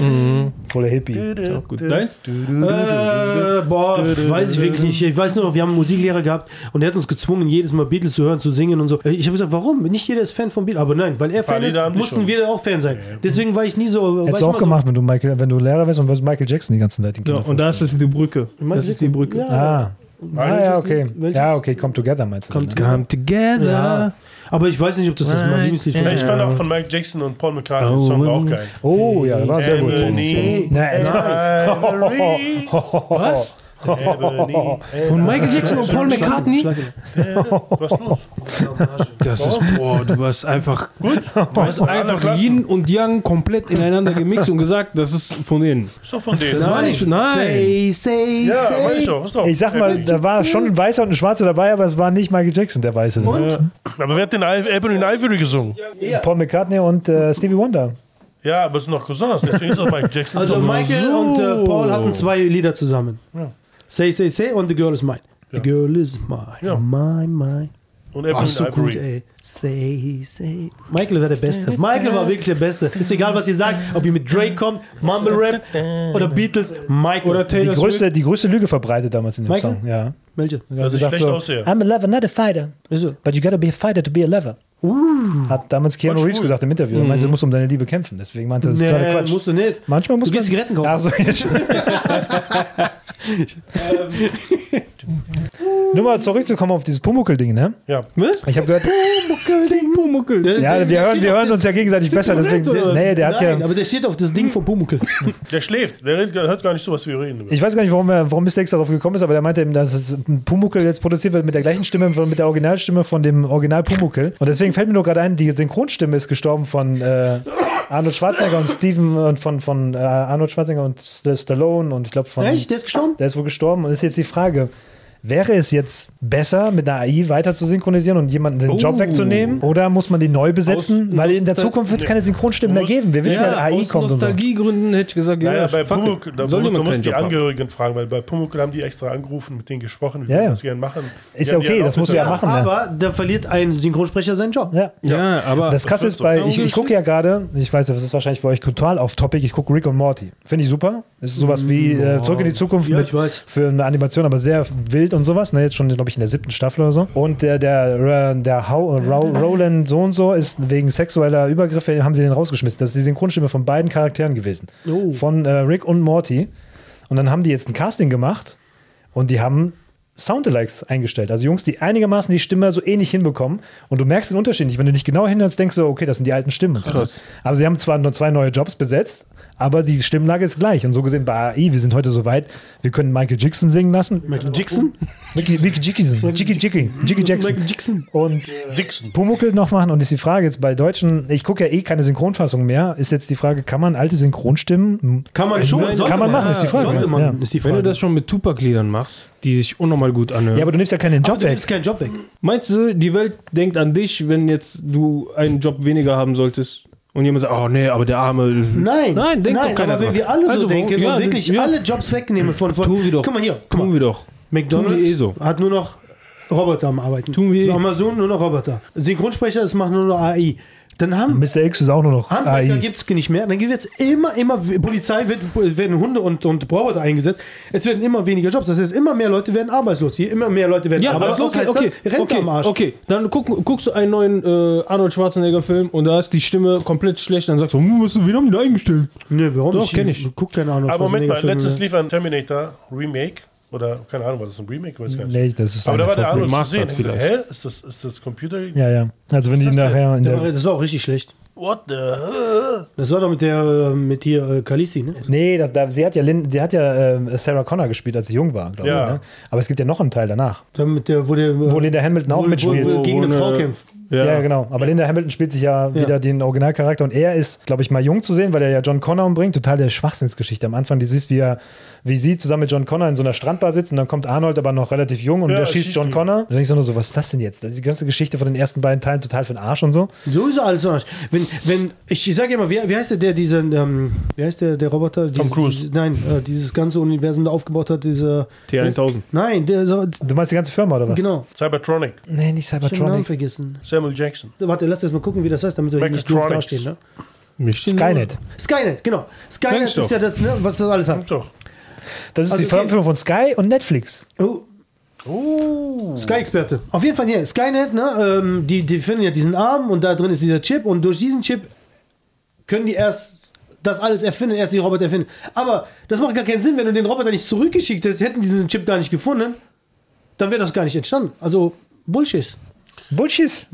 voller Hippie. Gut. di, Dein? Äh, boah, weiß ich wirklich nicht. Ich weiß nur noch, wir haben einen Musiklehrer gehabt und er hat uns gezwungen, jedes Mal Beatles zu hören, zu singen und so. Ich habe gesagt, warum? Nicht jeder ist Fan von Beatles. Aber nein, weil er Fan Lieder ist, mussten wir auch Fan sein. Deswegen war ich nie so. Hättest du auch gemacht, wenn du, Michael, wenn du Lehrer wärst und würdest Michael Jackson die ganze Zeit den Ja, und da ist das die Brücke. Das ist die Brücke. Ja. So. Ah. ah, ja, okay. welches? Ja, okay, Come Together meinst du. Come dann, ne? Come together. Ja. Aber ich weiß nicht, ob das, das mein Lieblingslied von ich fand auch von Mike Jackson und Paul McCartney den Oh, Song auch geil. Oh, ja, das war sehr gut. Nein, Was? <laughs> <laughs> Ebony, Von Michael Jackson und Paul McCartney? Was ist los? Das ist, boah, du hast einfach, Gut. du hast einfach. Yin und Yang komplett ineinander gemixt und gesagt, das ist von denen. Ist doch von denen. Das war nicht, nein. Say, say, Ja, weiß say. doch. Ist doch. Ich sag mal, da war schon ein Weißer und ein Schwarzer dabei, aber es war nicht Michael Jackson, der Weiße. Aber wer hat den Ebony and Ivory gesungen? Paul McCartney und äh, Stevie Wonder. Ja, aber es sind noch Cousins, deswegen ist auch Mike Jackson. Also. Michael und äh, Paul hatten zwei Lieder zusammen. Say, say, say und The Girl is Mine. The Girl is mine. Ja. Mine, mine. und Ebony Ach, so Ivory. gut, ey. Say, say. Michael war der Beste. Michael war wirklich der Beste. Ist egal, was ihr sagt, ob ihr mit Drake kommt, Mumble Rap oder Beatles. Michael. Oder Die Taylor größte, die größte Lüge verbreitet damals in dem Michael? Song. Ja. Welche? Er hat Dass ich gesagt schlecht so, aussehe. I'm a lover, not a fighter. Ist so. But you gotta be a fighter to be a lover. Hat damals Keanu Voll Reeves schwul. gesagt im Interview. Er meinte, du musst um deine Liebe kämpfen. Deswegen meinte er, das ist totaler Nee, Quatsch. musst du nicht. Manchmal muss Du gehst man. Zigaretten kaufen. Ach so, jetzt. <laughs> Nur mal zurückzukommen auf dieses Pumuckel-Ding, ne? Ja. Ich habe gehört, Pumuckel, Pumuckel. ja, wir hören, wir hören uns ja gegenseitig besser, deswegen. Nee, der hat ja. aber der steht auf das Ding von Pumuckl. <laughs> Der schläft. Der hört gar nicht so, was wir reden. Ich weiß gar nicht, warum, er, warum Mr. X darauf gekommen ist, aber der meinte eben, dass es ein Pumuckel jetzt produziert wird mit der gleichen Stimme, von- mit der Originalstimme von dem Original Pumuckel. Und deswegen fällt mir nur gerade ein, die Synchronstimme ist gestorben von äh, Arnold Schwarzenegger und Steven und von, von äh, Arnold Schwarzenegger und St Stallone und ich glaube von. Echt? Der ist gestorben? Der ist wohl gestorben und ist jetzt die Frage. Wäre es jetzt besser, mit einer AI weiter zu synchronisieren und jemanden den Job Oh. wegzunehmen? Oder muss man die neu besetzen? Aus Weil in der Zukunft wird es keine Synchronstimmen mehr geben. Wir wissen ja, AI aus kommt so. Nostalgiegründen hätte ich gesagt, ja, Naja, bei. Pumuckl, da Soll muss, du musst die Job haben. Angehörigen fragen, weil bei Pumuckl haben die extra angerufen, mit denen gesprochen, wie Ja, ja, ja. das gerne machen. Ist ja haben okay, das musst du ja machen. Aber da verliert ein Synchronsprecher seinen Job. Ja. Ja, aber Das krasse wird ist so. bei, ich, ich gucke ja gerade, ich weiß, das ist wahrscheinlich für euch total off topic, ich gucke Rick und Morty. Finde ich super. Es ist sowas wie äh, Zurück in die Zukunft Ja, mit, für eine Animation, aber sehr wild und sowas. Ne, jetzt schon, glaube ich, in der siebten Staffel oder so. Und der, der, der Rau, <laughs> Roland so und so ist wegen sexueller Übergriffe, haben sie den rausgeschmissen. Das ist die Synchronstimme von beiden Charakteren gewesen. Oh. Von äh, Rick und Morty. Und dann haben die jetzt ein Casting gemacht und die haben Soundalikes eingestellt. Also Jungs, die einigermaßen die Stimme so ähnlich hinbekommen. Und du merkst den Unterschied nicht. Wenn du nicht genau hinhörst, denkst du, okay, das sind die alten Stimmen. Krass. Also sie haben zwar nur zwei neue Jobs besetzt, aber die Stimmlage ist gleich. Und so gesehen bei AI, wir sind heute so weit, wir können Michael Jackson singen lassen. Michael Jackson? Mickey, Mickey Jackson. Jiggy Jiggy. Jiggy Jackson. Und Dixon. Pumuckl noch machen. Und ist die Frage jetzt bei Deutschen, ich gucke ja eh keine Synchronfassung mehr, ist jetzt die Frage, kann man alte Synchronstimmen Kann man schon. Nein, sollte kann man machen, ist die Frage. Sollte man, Ja. ist die wenn Frage. du das schon mit Tupac-Liedern machst, die sich unnormal gut anhören. Ja, aber du nimmst ja keinen Aber Job du weg. nimmst keinen Job weg. Meinst du, die Welt denkt an dich, wenn jetzt du einen Job weniger haben solltest? Und jemand sagt, oh nee, aber der Arme. Nein, Nein, denkt doch keiner aber wenn wir alle so Also, denken ja, und wirklich ja. alle Jobs wegnehmen von, von Tun wir doch. Guck mal hier, guck Tun mal. wir doch. McDonalds eh so. hat nur noch Roboter am Arbeiten. Tun wir eh. Amazon nur noch Roboter. Synchronsprecher, das macht nur noch AI. Dann haben Mr. X ist auch nur noch Handwerker gibt es nicht mehr. Dann gibt es immer, immer, Polizei wird, werden Hunde und, und Roboter eingesetzt. Es werden immer weniger Jobs. Das heißt, immer mehr Leute werden arbeitslos. Hier immer mehr Leute werden Ja, aber arbeitslos. okay, heißt okay, das, Rentner okay, am Arsch. okay. Dann guck, guckst du einen neuen äh, Arnold Schwarzenegger-Film und da ist die Stimme komplett schlecht. Dann sagst du, hm, was, wen haben die da eingestellt? Nö, warum Doch, nicht? kenn ich. Guck keine Ahnung. Aber Moment mal, letztens lief ein Terminator Remake. Oder keine Ahnung, war das ein Remake? Weiß gar nicht. Nee, das ist Aber da war der. Arnold zu sehen. Vielleicht. Hä? Ist das, ist das Computer? Ja, ja. Also wenn die nachher in Der war- der. Das war auch richtig schlecht. What the? Das war doch mit der, äh, mit hier äh, Khaleesi, ne? Nee, das, da, sie hat ja, Lin, sie hat ja ähm, Sarah Connor gespielt, als sie jung war, glaube Ja. ich. Ne? Aber es gibt ja noch einen Teil danach, Da mit der, wo der, wo Linda Hamilton auch wo, mitspielt. Wo, wo gegen eine- Frau kämpft. Ja. genau. Aber Linda Hamilton spielt sich ja, wieder den Originalcharakter und er ist, glaube ich, mal jung zu sehen, weil er ja John Connor umbringt. Total der Schwachsinnsgeschichte. Am Anfang, die siehst, wie er, wie sie zusammen mit John Connor in so einer Strandbar sitzen, dann kommt Arnold aber noch relativ jung und Ja, der schießt schießt John ihn. Connor. Und dann denkst du nur so, was ist das denn jetzt? Das ist die ganze Geschichte von den ersten beiden Teilen total für den Arsch und so. So ist alles anders. Wenn, wenn, ich, ich sage immer, wie, wie heißt der, der diesen, ähm, wie heißt der, der Roboter? Dieses, Cruise. Dieses, nein, äh, dieses ganze Universum da aufgebaut hat, dieser. T1000. Nein, der, so, Du meinst die ganze Firma oder was? genau. Cybertronic. Nee, nicht Ich hab den Namen Cybertronic. vergessen. Samuel Jackson. So, warte, lass erst mal gucken, wie das heißt, damit wir nicht doof dastehen. Ne? Mich Skynet. Skynet, genau. Skynet ich doch. ist ja das, ne, was das alles hat. Doch. Das ist Also, die Firma von Sky und Netflix. Oh. Sky-Experte. Auf jeden Fall hier. Skynet, ne, ähm, die, die finden ja diesen Arm und da drin ist dieser Chip und durch diesen Chip können die erst das alles erfinden, erst die Roboter erfinden. Aber das macht gar keinen Sinn, wenn du den Roboter nicht zurückgeschickt hättest, hätten die diesen Chip gar nicht gefunden, dann wäre das gar nicht entstanden. Also Bullshit. Bullshit.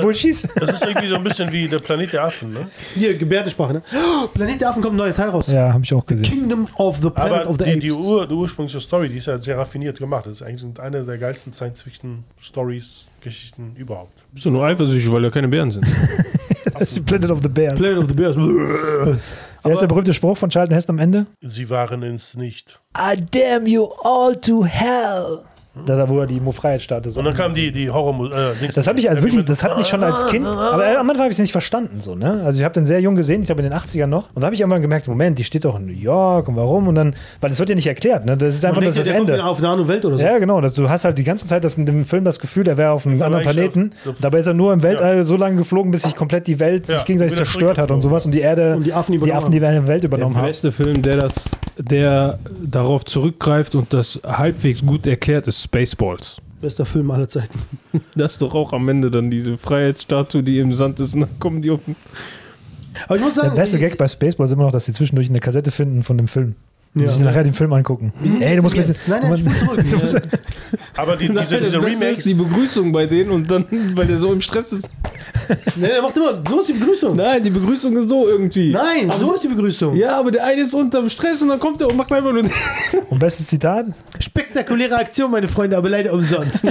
Bullshit. Das ist irgendwie so ein bisschen wie der Planet der Affen, ne? Hier, Gebärdensprache, ne? Oh, Planet der Affen kommt ein neuer Teil raus. Ja, habe ich auch gesehen. Kingdom of the Planet Aber of the die, die, Apes. Ur, die ursprüngliche Story, die ist ja sehr raffiniert gemacht. Das ist eigentlich eine der geilsten Science-Fiction-Stories, Geschichten überhaupt. Bist du nur eifersüchtig, weil da keine Bären sind? <laughs> Das ist die Planet of the Bears. Planet of the Bears. <laughs> Wer ist der berühmte Spruch von Charlton Heston am Ende? Sie waren es nicht. I damn you all to hell. Da, da wo er die Mo-Freiheit-Statue so. Und dann kam die, die Horror... Äh, Das habe ich als wirklich, das hat mich schon als Kind, aber am Anfang habe ich es nicht verstanden so, ne? Also ich habe den sehr jung gesehen, ich glaube in den 80ern noch, und da habe ich irgendwann gemerkt, Moment, die steht doch in New York und warum und dann, weil es wird ja nicht erklärt, ne? Das ist einfach das, das der Ende. auf eine andere Welt oder so. Ja, genau. Das, du hast halt die ganze Zeit das in dem Film das Gefühl, er wäre auf einem anderen Planeten. auf- Dabei ist er nur im Weltall so lange geflogen, bis sich komplett die Welt Ja, sich gegenseitig zerstört hat und sowas und die Erde, Und die Affen übernommen die, Affen, die Welt übernommen Der haben. beste Film, der das, der darauf zurückgreift und das halbwegs gut erklärt, ist Spaceballs. Bester Film aller Zeiten. <laughs> Das ist doch auch am Ende dann diese Freiheitsstatue, die im Sand ist, und dann kommen die auf den Aber ich muss Der sagen, beste Gag bei Spaceballs ist immer noch, dass sie zwischendurch eine Kassette finden von dem Film. Ja. sich nachher den Film angucken. Ey, du musst ein bisschen. Nein, nein, spul zurück. <laughs> du musst- <laughs> Aber die, diese, Nein, diese das Beste Remakes... ist die Begrüßung bei denen und dann, weil der so im Stress ist. Nein, er macht immer, so ist die Begrüßung. Nein, die Begrüßung ist so irgendwie. Nein, so ist die Begrüßung. Ja, aber der eine ist unterm Stress und dann kommt er und macht einfach nur. <laughs> Und bestes Zitat? Spektakuläre Aktion, meine Freunde, aber leider umsonst.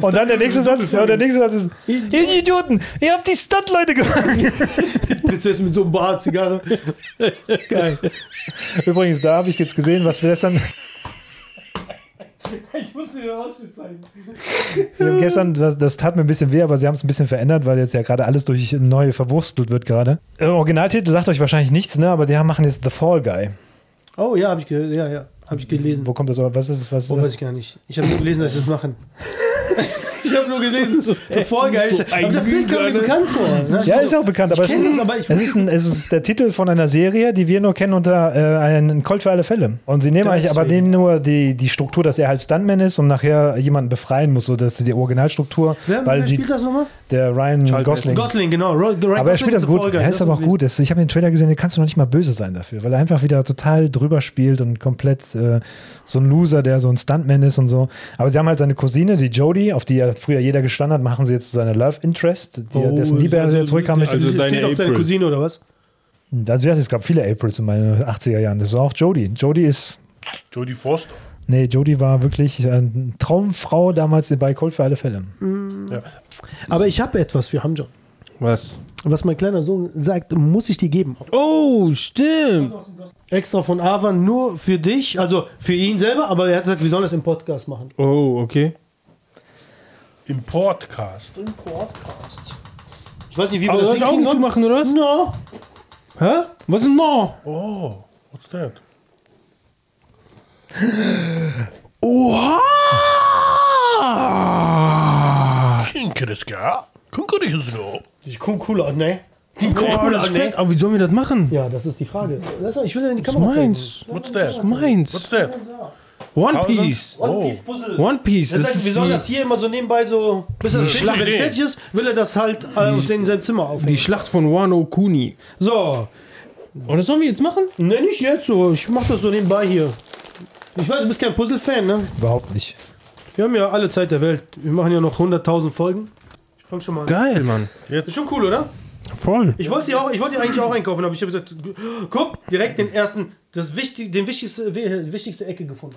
Und dann der nächste Satz, ja, der nächste Satz ist: Ihr Idioten, ihr habt die Stunt-Leute gemacht. Prinzessin mit so einem Bart, Zigarre. Geil. Übrigens, da habe ich jetzt gesehen, was wir gestern, Ich muss dir den Ausschnitt zeigen. wir haben gestern das, das tat mir ein bisschen weh, aber sie haben es ein bisschen verändert, weil jetzt ja gerade alles durch neu verwurstelt wird gerade. Äh, Originaltitel sagt euch wahrscheinlich nichts, ne? Aber die haben, machen jetzt The Fall Guy. Oh ja, habe ich, ja, ja, hab ich gelesen. Wo kommt das? Was ist, was ist Oh, weiß das? ich gar nicht. Ich habe nur gelesen, dass sie das machen. Ich habe nur gelesen, <laughs> voll geil. Aber das Bild kam mir ne? bekannt vor. Ne? Ja, ist auch bekannt, aber, es, das, aber ich- es, ist ein, es ist der Titel von einer Serie, die wir nur kennen unter äh, ein Colt für alle Fälle. Und sie nehmen eigentlich aber nur die, die Struktur, dass er halt Stuntman ist und nachher jemanden befreien muss, so dass die Originalstruktur, Wer, weil wer die, spielt das nochmal? der Ryan Charles Gosling. Gosling, genau. Ryan Aber er Gosling spielt das gut. Er ist das aber auch ist gut. Ich habe den Trailer gesehen, den kannst du noch nicht mal böse sein dafür, weil er einfach wieder total drüber spielt und komplett äh, so ein Loser, der so ein Stuntman ist und so. Aber sie haben halt seine Cousine, die Jodie, auf die ja früher jeder gestanden hat, machen sie jetzt zu seiner Love Interest, die, Oh, dessen Liebe er also- wieder zurückkam. also- Also, deine steht auf seine. Cousine oder was? also ja, es gab viele Aprils in meinen 80er Jahren. Das war auch Jodie. Jodie ist. Jodie Foster. Nee, Jodie war wirklich eine Traumfrau damals bei Colt für alle Fälle. Ja. Aber ich habe etwas für Hamjon. Was? Was mein kleiner Sohn sagt, muss ich dir geben. Oh, stimmt. Extra von Avan nur für dich, also für ihn selber, aber er hat gesagt, wir sollen das im Podcast machen. Oh, okay. Im Podcast. Im Podcast. Ich weiß nicht, wie wir Aber das soll ich Augen hinkriegen sollen. zumachen, oder was? No. Hä? Was ist denn noch? Oh, what's that? Oha! Kinke das gar? Kinke das noch? Die kommen cool aus, ne? Die kommen cool das aus, ne? Aber wie sollen wir das machen? Ja, das ist die Frage. Lass mal, Ich will dir in die Kamera Was zeigen. meins? What's that? Meins. What's that? One. Piece. One Oh. Piece Puzzle. One Piece. Er Das ist wir sollen die, das hier immer so nebenbei so, bis er das fertig, wenn fertig ist, will er das halt äh, in sein Zimmer die aufhängen. Schlacht von Wano Kuni. So, Und das sollen wir jetzt machen? ne, nicht jetzt so. Ich mach das so nebenbei hier. Ich weiß, du bist kein Puzzle-Fan, ne? Überhaupt nicht. Wir haben ja alle Zeit der Welt. Wir machen ja noch 100.000 Folgen. Ich fang schon mal an. Geil, Mann. Ist schon cool, oder? Voll. Ich wollte die auch, ich wollte die eigentlich auch einkaufen, aber ich habe gesagt, guck, direkt den ersten, das wichtig, den wichtigste, wi- wichtigste Ecke gefunden.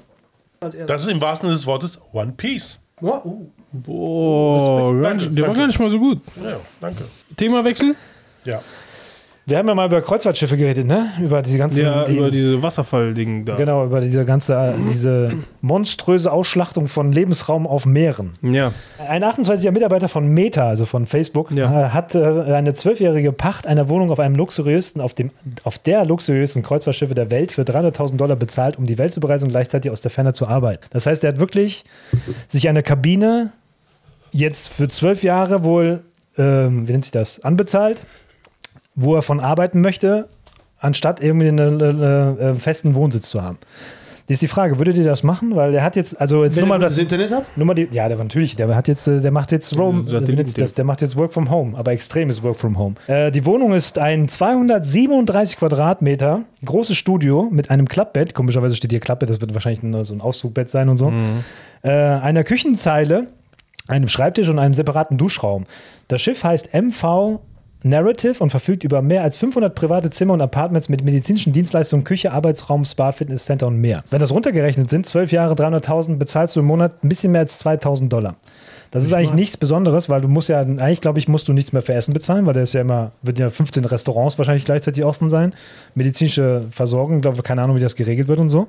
Das ist im wahrsten Sinne des Wortes One Piece. Oh, uh. Boah, Danke, der war danke. gar nicht mal so gut. Ja, danke. Themawechsel? Ja. Wir haben ja mal über Kreuzfahrtschiffe geredet, ne? Über diese ganzen. Ja, die- über diese Wasserfall-Ding da. Genau, über diese ganze, diese monströse Ausschlachtung von Lebensraum auf Meeren. Ja. Ein 28er Mitarbeiter von Meta, also von Facebook, Ja. äh, hat äh, eine zwölfjährige Pacht einer Wohnung auf einem luxuriösten, auf dem, auf der luxuriösten Kreuzfahrtschiffe der Welt für 300.000 Dollar bezahlt, um die Welt zu bereisen und gleichzeitig aus der Ferne zu arbeiten. Das heißt, er hat wirklich sich eine Kabine jetzt für zwölf Jahre wohl, ähm, wie nennt sich das, anbezahlt, wo er von arbeiten möchte, anstatt irgendwie einen äh, äh, festen Wohnsitz zu haben. Die ist die Frage, würdet ihr das machen? Weil er hat jetzt, also jetzt Wenn nur mal das, das Internet hat? nur mal die, ja, der natürlich, der hat jetzt, äh, der macht jetzt sich das? der macht jetzt Work from Home, aber extremes Work from Home. Äh, die Wohnung ist ein 237 Quadratmeter großes Studio mit einem Klappbett. Komischerweise steht hier Klappbett, das wird wahrscheinlich nur so ein Auszugbett sein und so. Äh, einer Küchenzeile, einem Schreibtisch und einem separaten Duschraum. Das Schiff heißt MV Narrative und verfügt über mehr als 500 private Zimmer und Apartments mit medizinischen Dienstleistungen, Küche, Arbeitsraum, Spa, Fitnesscenter und mehr. Wenn das runtergerechnet sind, 12 Jahre, 300.000, bezahlst du im Monat ein bisschen mehr als 2.000 Dollar. Das ist eigentlich nichts Besonderes, weil du musst ja, eigentlich glaube ich, musst du nichts mehr für Essen bezahlen, weil da ist ja immer, wird ja 15 Restaurants wahrscheinlich gleichzeitig offen sein. Medizinische Versorgung, glaube keine Ahnung, wie das geregelt wird und so.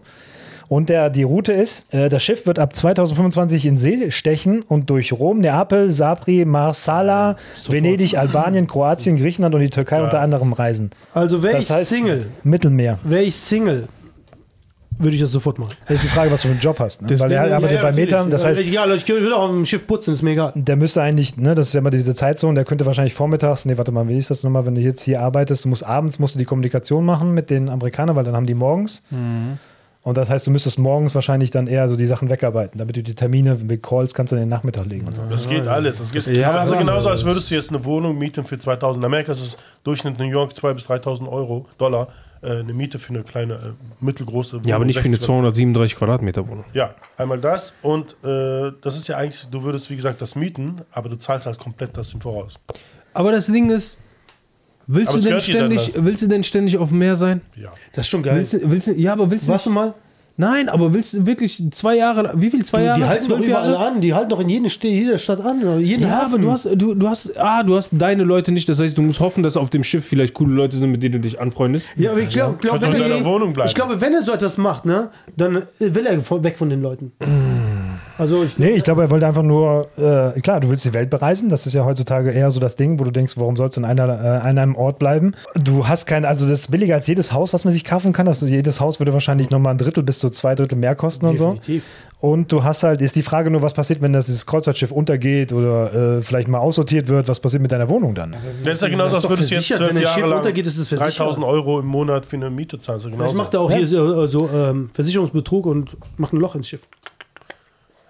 Und der, die Route ist, äh, das Schiff wird ab 2025 in See stechen und durch Rom, Neapel, Sapri, Marsala, Venedig, Albanien, Kroatien, Griechenland und die Türkei unter anderem reisen. Also wäre ich heißt, Single, Mittelmeer. wäre ich Single, würde ich das sofort machen. Das ist die Frage, was du für einen Job hast. Ne? Weil er arbeitet Ja, bei. Metern, das heißt, Ja, ich würde auch auf dem Schiff putzen, ist mir egal. der müsste eigentlich, ne, das ist ja immer diese Zeitzone, der könnte wahrscheinlich vormittags, nee, warte mal, wie ist das nochmal, wenn du jetzt hier arbeitest, du musst abends musst du die Kommunikation machen mit den Amerikanern, weil dann haben die morgens. Und das heißt, du müsstest morgens wahrscheinlich dann eher so die Sachen wegarbeiten, damit du die Termine mit Calls kannst du in den Nachmittag legen und so. Das geht alles. Das, geht, Ja, das ist aber- genauso, als würdest du jetzt eine Wohnung mieten für 2000. In Amerika ist es Durchschnitt New York 2.000 bis 3.000 Euro, Dollar. Äh, eine Miete für eine kleine, äh, mittelgroße Wohnung. Ja, aber nicht für eine 60 237 Quadratmeter Wohnung. Ja, einmal das. Und äh, das ist ja eigentlich, du würdest, wie gesagt, das mieten, aber du zahlst halt komplett das im Voraus. Aber das Ding ist, willst, Aber du denn ständig, willst du denn ständig auf dem Meer sein? Ja. Das ist schon geil. Willst, du- willst, du- ja, aber willst du Warst du mal? Nein, aber willst du wirklich zwei Jahre, wie viel, zwei Jahre? Die halten doch Zwölf überall Jahre? an. Die halten doch in jeder, St- jeder Stadt an. Jeden Ja, Hafen. aber du hast, du, du hast, ah, du hast deine Leute nicht. Das heißt, du musst hoffen, dass auf dem Schiff vielleicht coole Leute sind, mit denen du dich anfreundest. Ja, aber ich glaube, glaub, du wenn in er- deiner Wohnung bleiben. ich glaube, wenn er so etwas macht, ne, dann will er weg von den Leuten. <clears throat> Also ich, Nee, ich glaube, er wollte einfach nur, äh, klar, du willst die Welt bereisen, das ist ja heutzutage eher so das Ding, wo du denkst, warum sollst du in einer, äh, an einem Ort bleiben? Du hast kein, also das ist billiger als jedes Haus, was man sich kaufen kann. Also jedes Haus würde wahrscheinlich nochmal ein Drittel bis zu zwei Drittel mehr kosten und so. definitiv. Und du hast halt, ist die Frage nur, was passiert, wenn das dieses Kreuzfahrtschiff untergeht oder äh, vielleicht mal aussortiert wird, was passiert mit deiner Wohnung dann? Das ist ja genauso, ist als würdest du jetzt versichert. zwölf Jahre Schiff lang untergeht, ist es versichert. 3000 Euro im Monat für eine Miete zahlen. Genauso. macht er auch hier so, so ähm, Versicherungsbetrug und macht ein Loch ins Schiff.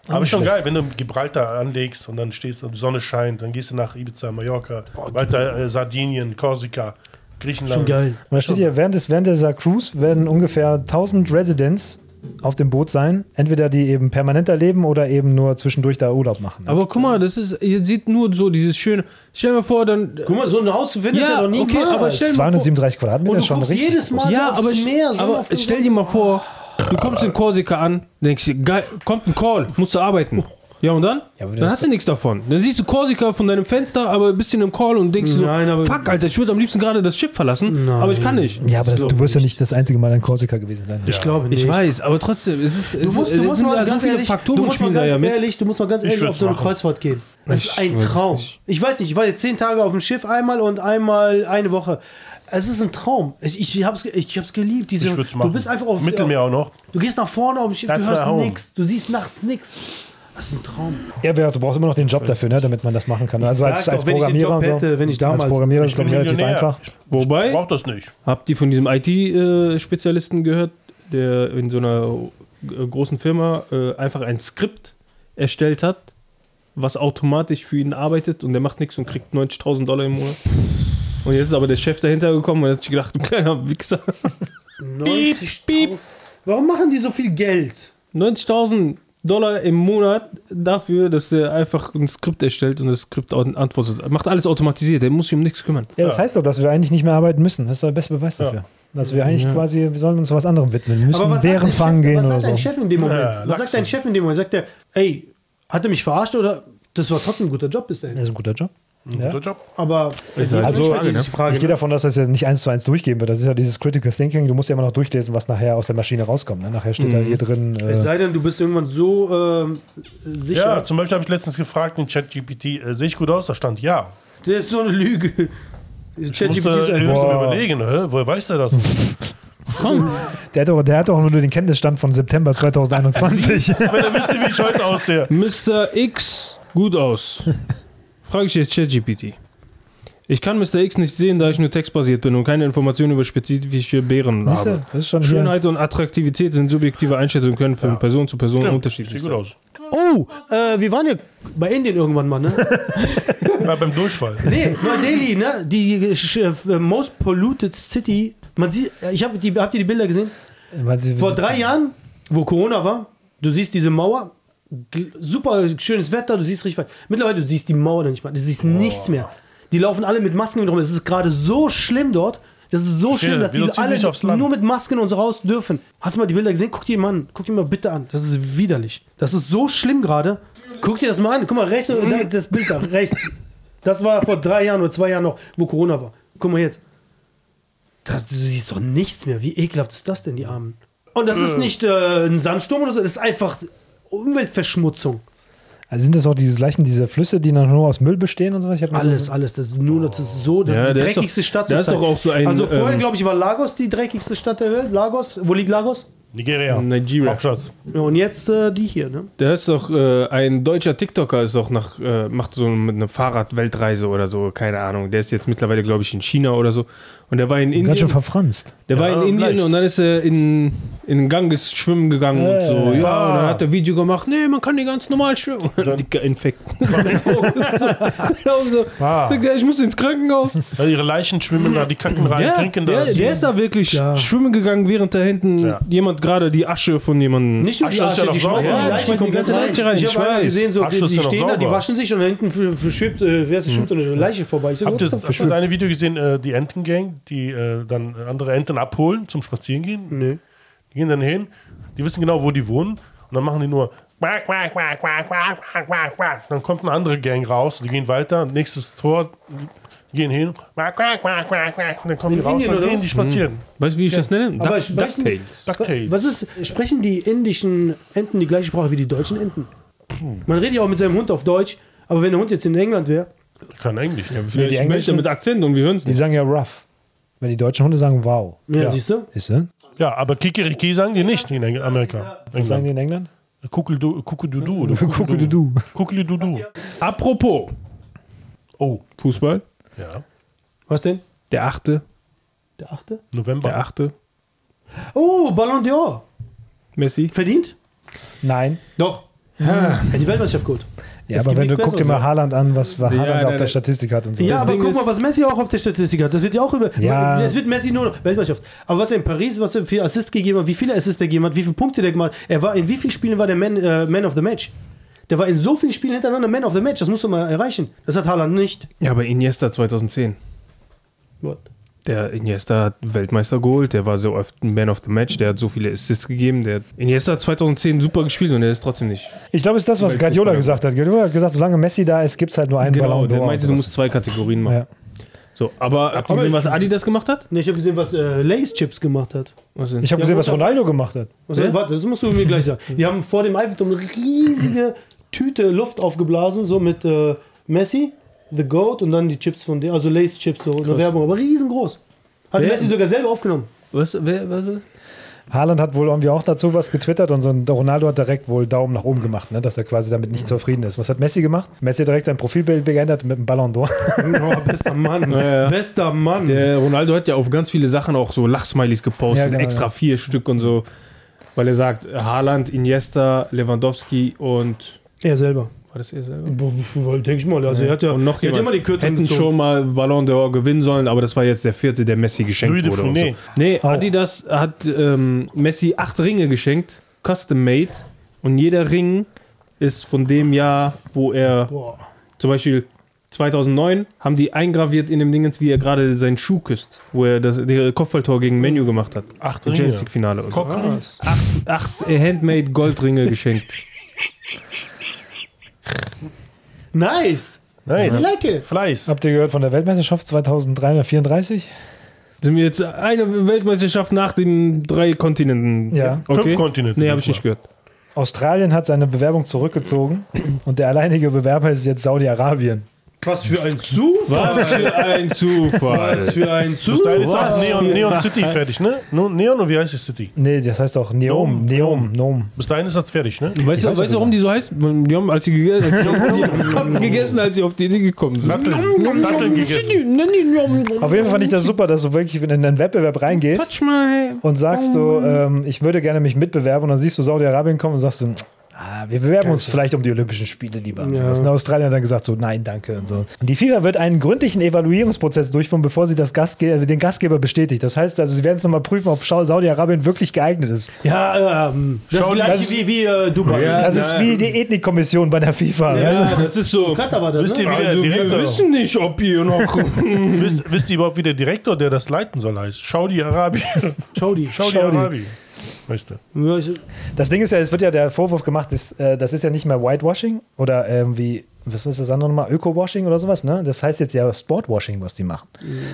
Aber ist schon geil, wenn du Gibraltar anlegst und dann stehst und die Sonne scheint, dann gehst du nach Ibiza, Mallorca, weiter äh, Sardinien, Korsika, Griechenland. Schon geil. Und da steht hier, während, des, während dieser Cruise werden ungefähr 1000 Residents auf dem Boot sein. Entweder die eben permanenter leben oder eben nur zwischendurch da Urlaub machen. Aber guck mal, das ist, ihr seht nur so dieses schöne. Stell dir mal vor, dann. Guck mal, so ein Haus findet er Ja, doch nie okay, aber stell dir mal vor. 237 Quadratmeter Und ist du schon richtig. jedes Mal Ja, so aber, Meer, aber Sonnenaufgang. stell dir mal vor, du kommst in Korsika an, denkst dir, geil, kommt ein Call, musst du arbeiten. Ja, und dann? Ja, dann hast du nichts davon. Dann siehst du Korsika von deinem Fenster, aber bist in einem Call und denkst dir Nein, so, aber- fuck, Alter, ich würde am liebsten gerade das Schiff verlassen, aber ich kann nicht. Ja, aber das, du wirst ja nicht. das einzige Mal in Korsika gewesen sein. Ich glaube nicht. Ich weiß, aber trotzdem, es ist, es Du musst, du musst sind mal so ganz viele ehrlich, du Faktoren musst mal ganz ja ehrlich, du musst mal ganz ehrlich auf so eine machen. Kreuzfahrt gehen. Das ist ein Traum. nicht. Ich weiß nicht, ich war jetzt zehn Tage auf dem Schiff einmal und einmal eine Woche. Es ist ein Traum. Ich, ich hab's, ich hab's geliebt. Diese, Ich du bist einfach auf Mittelmeer auch noch. Du gehst nach vorne auf dem Schiff, That's du hörst nichts, du siehst nachts nichts. Das ist ein Traum. Ja, wer- du brauchst immer noch den Job dafür, ne, damit man das machen kann. Also als, als doch, ich Programmierer und so. hätte, wenn ich damals- als Programmierer ist Ich es bin glaub ich, relativ einfach. Wobei, Braucht das nicht. habt ihr von diesem IT-Spezialisten gehört, der in so einer äh, großen Firma äh, einfach ein Skript erstellt hat, was automatisch für ihn arbeitet und der macht nichts und kriegt 90.000 Dollar im Monat? Und jetzt ist aber der Chef dahinter gekommen und hat sich gedacht, du <laughs> kleiner Wichser. 90 piep. Warum machen die so viel Geld? 90.000 Dollar im Monat dafür, dass der einfach ein Skript erstellt und das Skript an- antwortet. Macht alles automatisiert, der muss sich um nichts kümmern. Ja, das heißt doch, dass wir eigentlich nicht mehr arbeiten müssen. Das ist der beste Beweis dafür. Dass wir eigentlich quasi, wir sollen uns was anderem widmen. Wir müssen Aber was Bären sagt, dein fangen Chef, gehen was oder sagt dein so. Chef in dem Moment? Ja, was sagt dein Chef in dem Moment? Sagt er, ey, hat er mich verarscht oder das war trotzdem ein guter Job bis dahin? Das ist ein guter Job. Ja. Guter Job. Aber halt Also, die Frage, ne? Frage, Ich gehe davon dass er nicht eins zu eins durchgehen wird. Das ist ja dieses Critical Thinking. Du musst ja immer noch durchlesen, was nachher aus der Maschine rauskommt. Ne? Nachher steht da hier drin. es Äh, sei denn, du bist irgendwann so ähm, sicher. Ja, zum Beispiel habe ich letztens gefragt in ChatGPT, äh, sehe ich gut aus? Da stand ja. Das ist so eine Lüge. Ich ChatGPT musste ein- überlegen, hä? woher weiß er das? <laughs> der, hat doch, der hat doch nur den Kenntnisstand von September 2021. Wenn er wüsste, wie ich heute aussehe. Mr. X gut aus. <laughs> Frage ich jetzt ChatGPT. Ich kann Mr. X nicht sehen, da ich nur textbasiert bin und keine Informationen über spezifische Bären Siehst du? habe. Das ist schon hier. Schönheit und Attraktivität sind subjektive Einschätzungen können von Person zu Person Stimmt, unterschiedlich Sieht gut sein. aus. Oh, äh, wir waren ja bei Indien irgendwann mal, ne? <laughs> War beim Durchfall. nee, Neu-Delhi, ne? Die äh, most polluted city. Man sieht, ich habe die, habt ihr die Bilder gesehen? Sie- Vor drei Jahren, wo Corona war, du siehst diese Mauer, super schönes Wetter, du siehst richtig weit. Mittlerweile, du siehst die Mauer nicht mehr, du siehst nichts mehr. Die laufen alle mit Masken rum. Es ist gerade so schlimm dort. Das ist so schlimm, dass die alle nur mit Masken und so raus dürfen. Hast du mal die Bilder gesehen? Guck dir mal an. Guck dir mal bitte an. Das ist widerlich. Das ist so schlimm gerade. Guck dir das mal an. Guck mal, rechts, da, das Bild da, rechts. Das war vor drei Jahren oder zwei Jahren noch, wo Corona war. Guck mal jetzt. Das, du siehst doch nichts mehr. Wie ekelhaft ist das denn, die Armen? Und das ist nicht äh, ein Sandsturm oder so, das ist einfach Umweltverschmutzung. Also sind das auch diese gleichen, diese Flüsse, die dann nur aus Müll bestehen und so? Mal Alles, so, alles. Das ist nur, das ist so, das Ja, ist die der ist dreckigste doch- Stadt. der ist doch auch so ein, Also vorher, ähm, glaube ich, war Lagos die dreckigste Stadt der Welt. Lagos. Wo liegt Lagos? Nigeria. Nigeria. Hauptstadt. Ja, und jetzt äh, die hier, ne? Der ist doch, äh, ein deutscher TikToker ist doch nach, äh, macht so mit einer Fahrrad-Weltreise oder so, keine Ahnung. Der ist jetzt mittlerweile, glaube ich, in China oder so. Und der war in Indien. ganz schön verfranst. Der war Ja, in Indien leicht. und dann ist er in, in den Ganges schwimmen gegangen und so. Äh, Ja, und dann hat er Video gemacht, nee, man kann die ganz normal schwimmen. Und dann <laughs> dicker Infekt. So, Ah. Digga, ich muss ins Krankenhaus. Ja, ihre Leichen schwimmen da, die kacken rein, Ja, trinken der, das. der ist da wirklich Ja. schwimmen gegangen, während da hinten Ja. jemand gerade die Asche von jemandem. Nicht nur die Asche ist ja Asche, noch die schmeißen die Ja, die komplett ganze rein. Leiche rein, Ich ich habe gesehen, so, Asche die, ist die ja stehen da, die waschen sich und hinten für- für schwebt, äh, wer ist, schwimmt so eine Leiche vorbei. Ich so, Habt ihr das eine Video gesehen, äh, die Entengang, die äh, dann andere Enten abholen zum Spazieren gehen? Nö. Die gehen dann hin, Die wissen genau, wo die wohnen. Und dann machen die nur. Dann kommt eine andere Gang raus. Die gehen weiter. Nächstes Tor. Die gehen hin. quack, quack, quack, quack, quack. Und dann kommen die In raus. Oder gehen die spazieren. Weißt du, wie ich das nenne? Aber Duck, sprechen- Ducktails. Ducktails. Was ist, sprechen die indischen Enten die gleiche Sprache wie die deutschen Enten? Man redet ja auch mit seinem Hund auf Deutsch, aber wenn der Hund jetzt in England wäre, Die können Englisch. Nee, die Menschen mit Akzent und wir hören es Die nicht. sagen ja rough. Wenn die deutschen Hunde sagen wow. ja, siehst du? Ist du? Ja, aber Kikeriki sagen die nicht in Amerika. Was sagen die in England? Kuckeldu- Kuckeldudu. oder <laughs> Kuckeldudu. Kuckeldudu. Apropos Oh, Fußball, ja. Was denn? der achte, Der achte? November. der achte, Oh, Ballon d'Or. Messi. Verdient? Nein. Doch. Ja, die Weltmeisterschaft gut. Ja, aber wenn du guck dir mal Haaland an, was Haaland Ja, auf der- Statistik hat und so. Ja, Das aber Ding guck mal, was Messi auch auf der Statistik hat. Das wird ja auch über. Ja. Es wird Messi nur noch Weltmeisterschaft. Aber was er in Paris, was er für Assists gegeben hat, wie viele Assists er gegeben hat, wie viele Punkte der gemacht hat. Er war in wie vielen Spielen war der Man, äh, Man of the Match? Der war in so vielen Spielen hintereinander Man of the Match. Das musst du mal erreichen. Das hat Haaland nicht. Ja, aber Iniesta 2010. What? Der Iniesta hat Weltmeister geholt, der war so oft ein Man of the Match, der hat so viele Assists gegeben. Der Iniesta hat 2010 super gespielt und er ist trotzdem nicht. Ich glaube, es ist das, was Guardiola gesagt hat. Guardiola hat gesagt, solange Messi da ist, gibt es halt nur einen Genau, Ballon der meinte, du musst zwei Kategorien machen. ja. So, aber habt ihr gesehen, was Adidas gemacht hat? Nee, ich habe gesehen, was äh, Lace Chips gemacht hat. Was denn? Ich habe gesehen, was Ronaldo gemacht hat. Also, Wer? warte, das musst du mir gleich sagen. <laughs> Die haben vor dem Eiffelturm eine riesige Tüte Luft aufgeblasen, so mit äh, Messi, The Goat und dann die Chips von der, also Lace Chips, so eine Werbung, aber riesengroß. Hat Wer? Messi sogar selber aufgenommen. was, wer, was? Haaland hat wohl irgendwie auch dazu was getwittert und so ein Ronaldo hat direkt wohl Daumen nach oben gemacht, ne, dass er quasi damit nicht zufrieden ist. Was hat Messi gemacht? Messi hat direkt sein Profilbild geändert mit einem Ballon d'Or. <laughs> Oh, bester Mann. Ja, ja. Bester Mann. Der Ronaldo hat ja auf ganz viele Sachen auch so Lachsmileys gepostet, Ja, genau, extra ja. vier Stück und so. Weil er sagt, Haaland, Iniesta, Lewandowski und. Er selber. War das er selber? Denke ich mal. Also er hat ja und noch er hat jemand. immer die Kürzung Hätten gezogen. schon mal Ballon d'Or gewinnen sollen, aber das war jetzt der vierte, der Messi geschenkt Louis de wurde. und Funès. So. Nee, Adidas hat ähm, Messi acht Ringe geschenkt, custom made. Und jeder Ring ist von dem Jahr, wo er Boah. zum Beispiel 2009 haben die eingraviert in dem Dingens, wie er gerade seinen Schuh küsst, wo er das Kopfballtor gegen Menu gemacht hat. Acht Ringe. Champions League Finale. Und so. Acht äh, Handmade Goldringe geschenkt. Nice. Nice. I like it. Fleiß. Habt ihr gehört von der Weltmeisterschaft 2334? Sind wir jetzt eine Weltmeisterschaft nach den drei Kontinenten? Ja. Okay. Fünf Kontinente. Nee, habe ich nicht gehört. Australien hat seine Bewerbung zurückgezogen und der alleinige Bewerber ist jetzt Saudi-Arabien. Was für ein Zufall. Was für ein Zufall. Was für ein Bis dahin ist Zufall. auch Neon, Neon City fertig, ne? Neon oder wie heißt die City? Nee, das heißt doch Neom, Neom, Neom. Bis dahin ist das fertig, ne? Weißt du, weiß weißt du, warum die so heißt? Die haben, als sie gegessen, als sie die haben gegessen, als sie auf die Idee gekommen sind. Datteln, Datteln gegessen. Auf jeden Fall fand ich das super, dass du wirklich in einen Wettbewerb reingehst und sagst du, ähm, ich würde gerne mich mitbewerben und dann siehst du Saudi-Arabien kommen und sagst du, wir bewerben uns vielleicht um die Olympischen Spiele lieber. Und sowas. Und Australien hat dann gesagt so, nein, danke und so. Und die FIFA wird einen gründlichen Evaluierungsprozess durchführen, bevor sie das Gastge den Gastgeber bestätigt. Das heißt also, sie werden es nochmal prüfen, ob Saudi-Arabien wirklich geeignet ist. Ja, ähm, das Schau, gleiche das- wie, wie äh, Dubai. Ja. Das ist wie die Ethnikkommission bei der FIFA. Ja. Also, Das ist so. Katar war das, Wisst ihr, ne? wie der Also, wir Direktor, wissen nicht, ob ihr noch. <laughs> wisst, wisst ihr überhaupt, wie der Direktor, der das leiten soll, heißt? Saudi-Arabi. Saudi. Weißt du? Das Ding ist ja, es wird ja der Vorwurf gemacht, ist, äh, das ist ja nicht mehr Whitewashing oder irgendwie, was ist das andere nochmal, Öko-Washing oder sowas, ne? Das heißt jetzt ja Sportwashing, was die machen.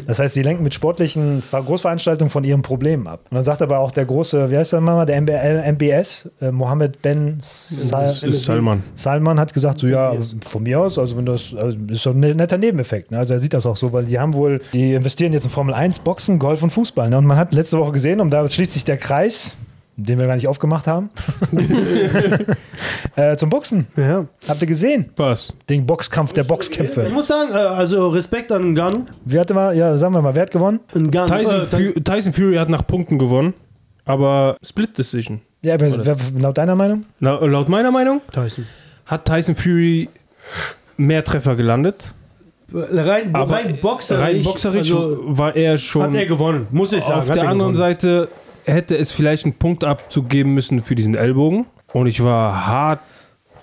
Das heißt, die lenken mit sportlichen Ver- Großveranstaltungen von ihren Problemen ab. Und dann sagt aber auch der große, wie heißt der Mama, der MBL, MBS, äh, Mohammed Ben Sal Das Salman. Salman hat gesagt, so ja, von mir aus, also wenn das also ist doch ein netter Nebeneffekt. Ne? Also er sieht das auch so, weil die haben wohl, die investieren jetzt in Formel 1, Boxen, Golf und Fußball. Ne? Und man hat letzte Woche gesehen, und da schließt sich der Kreis, den wir gar nicht aufgemacht haben, <laughs> äh, zum Boxen. ja. Habt ihr gesehen? Was? Den Boxkampf der Ich Boxkämpfe. muss sagen, äh, also Respekt an Ngannou. Wer hatte mal, ja, sagen wir mal, wer hat gewonnen? Ngannou Tyson, äh, Fu Tyson Fury hat nach Punkten gewonnen, aber Split Decision. Ja, wer, wer, laut deiner Meinung? La laut meiner Meinung Tyson. hat Tyson Fury mehr Treffer gelandet. Rein, Aber rein boxerisch, rein boxerisch also, war er schon. hat er gewonnen, muss ich sagen. Auf hat der er anderen gewonnen. Seite hätte es vielleicht einen Punkt abzugeben müssen für diesen Ellbogen. Und ich war hart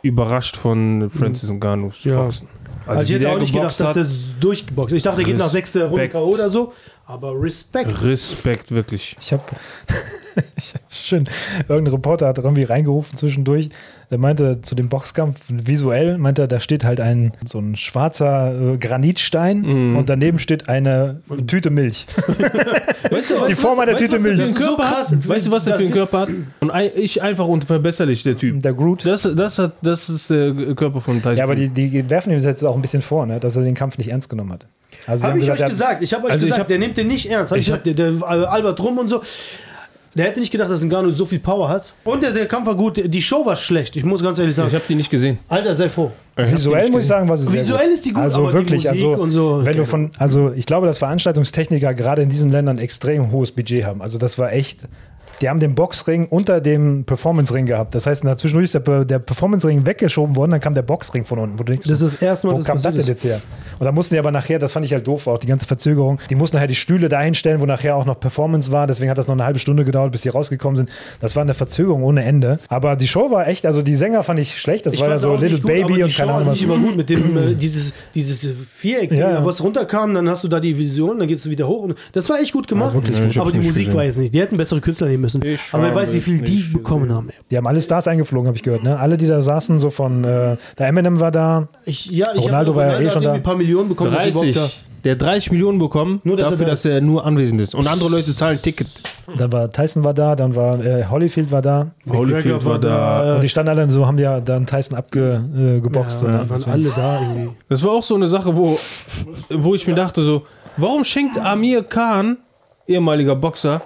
überrascht von Francis Ngannous Ja. Boxen. Also, ich wie hätte auch nicht gedacht, dass hat, der s- durchgeboxt ist. Ich dachte, er geht nach sechster Runde. K.O. oder so. Aber Respekt. Respekt, wirklich. Ich habe <laughs> ich hab schön, irgendein Reporter hat irgendwie reingerufen zwischendurch. Der meinte zu dem Boxkampf visuell, meinte er, da steht halt ein so ein schwarzer äh, Granitstein und daneben steht eine Tüte Milch. <laughs> Weißt du, Die Form einer Tüte was der für Milch. Das ist so Körper krass. hat? Weißt du, was der für einen Körper hat? Und ein- ich einfach unverbesserlich, der Typ. Der Groot. Das, das, hat, das ist der Körper von Tyson. Ja, aber die, die werfen ihm jetzt auch ein bisschen vor, ne, dass er den Kampf nicht ernst genommen hat. Also, Habe ich euch er- gesagt. Ich habe euch Also ich gesagt, hab- der nimmt den nicht ernst. Hab ich Ich hab- gesagt, der, der Albert Rum und so. Der hätte nicht gedacht, dass Ngannou so viel Power hat. Und der, der Kampf war gut. Die Show war schlecht. Ich muss ganz ehrlich sagen. ich habe die nicht gesehen. Alter, sei froh. Ich Visuell muss ich sagen, was ist Visuell ist die gut, Also aber die wirklich, Musik also und so, wenn du von, also ich glaube, dass Veranstaltungstechniker gerade in diesen Ländern extrem hohes Budget haben. Also das war echt. Die haben den Boxring unter dem Performance-Ring gehabt. Das heißt, dazwischen ist der, der Performance-Ring weggeschoben worden, dann kam der Boxring von unten. Wo du denkst, Das ist das erste Mal, wo dass kam das denn jetzt her? Und da mussten die aber nachher, das fand ich halt doof, auch die ganze Verzögerung, die mussten nachher die Stühle da hinstellen, wo nachher auch noch Performance war. Deswegen hat das noch eine halbe Stunde gedauert, bis die rausgekommen sind. Das war eine Verzögerung ohne Ende. Aber die Show war echt, also die Sänger fand ich schlecht. Das Ich war ja so Little gut, Baby die und keine Ahnung was. sich war gut mit dem, äh, <clears throat> dieses, dieses Viereck, Ja, ja. was runterkam, dann hast du da die Vision, dann gehst du wieder hoch. Und das war echt gut gemacht. wirklich gut. Ich aber die Musik gesehen. war jetzt nicht. Die hätten bessere Künstler nehmen müssen. Ich aber wer weiß, wie viel die bekommen haben. ey. Die haben alle Stars eingeflogen, habe ich gehört. Ne? Alle, die da saßen, so von äh, der Eminem war da. Ich, ja, ich Ronaldo war ja eh schon da. ein paar Millionen bekommen. dass die 30. Boxer- Der hat 30 Millionen bekommen, Nur, dass er dafür, da- dass er nur anwesend ist. Und andere Leute zahlen Ticket. Dann war Tyson war da, dann war äh, Holyfield war da. Holyfield war da. Und die standen alle so, haben ja dann Tyson abgeboxt. Äh, geboxt, Ja, ne? waren alle da irgendwie. Das war auch so eine Sache, wo, wo ich mir dachte so, warum schenkt Amir Khan, ehemaliger Boxer,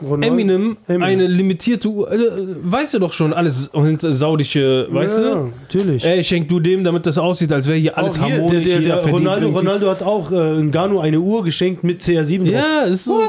Eminem, Eminem. eine limitierte Uhr? Also, weißt du doch schon, alles saudische, weißt ja, du? natürlich. Ey, schenk du dem, damit das aussieht, als wäre hier alles Auch hier, harmonisch. der, der, der Ronaldo, Ronaldo hat auch äh, Ngannou eine Uhr geschenkt mit CR7 drauf. Ja, ist so.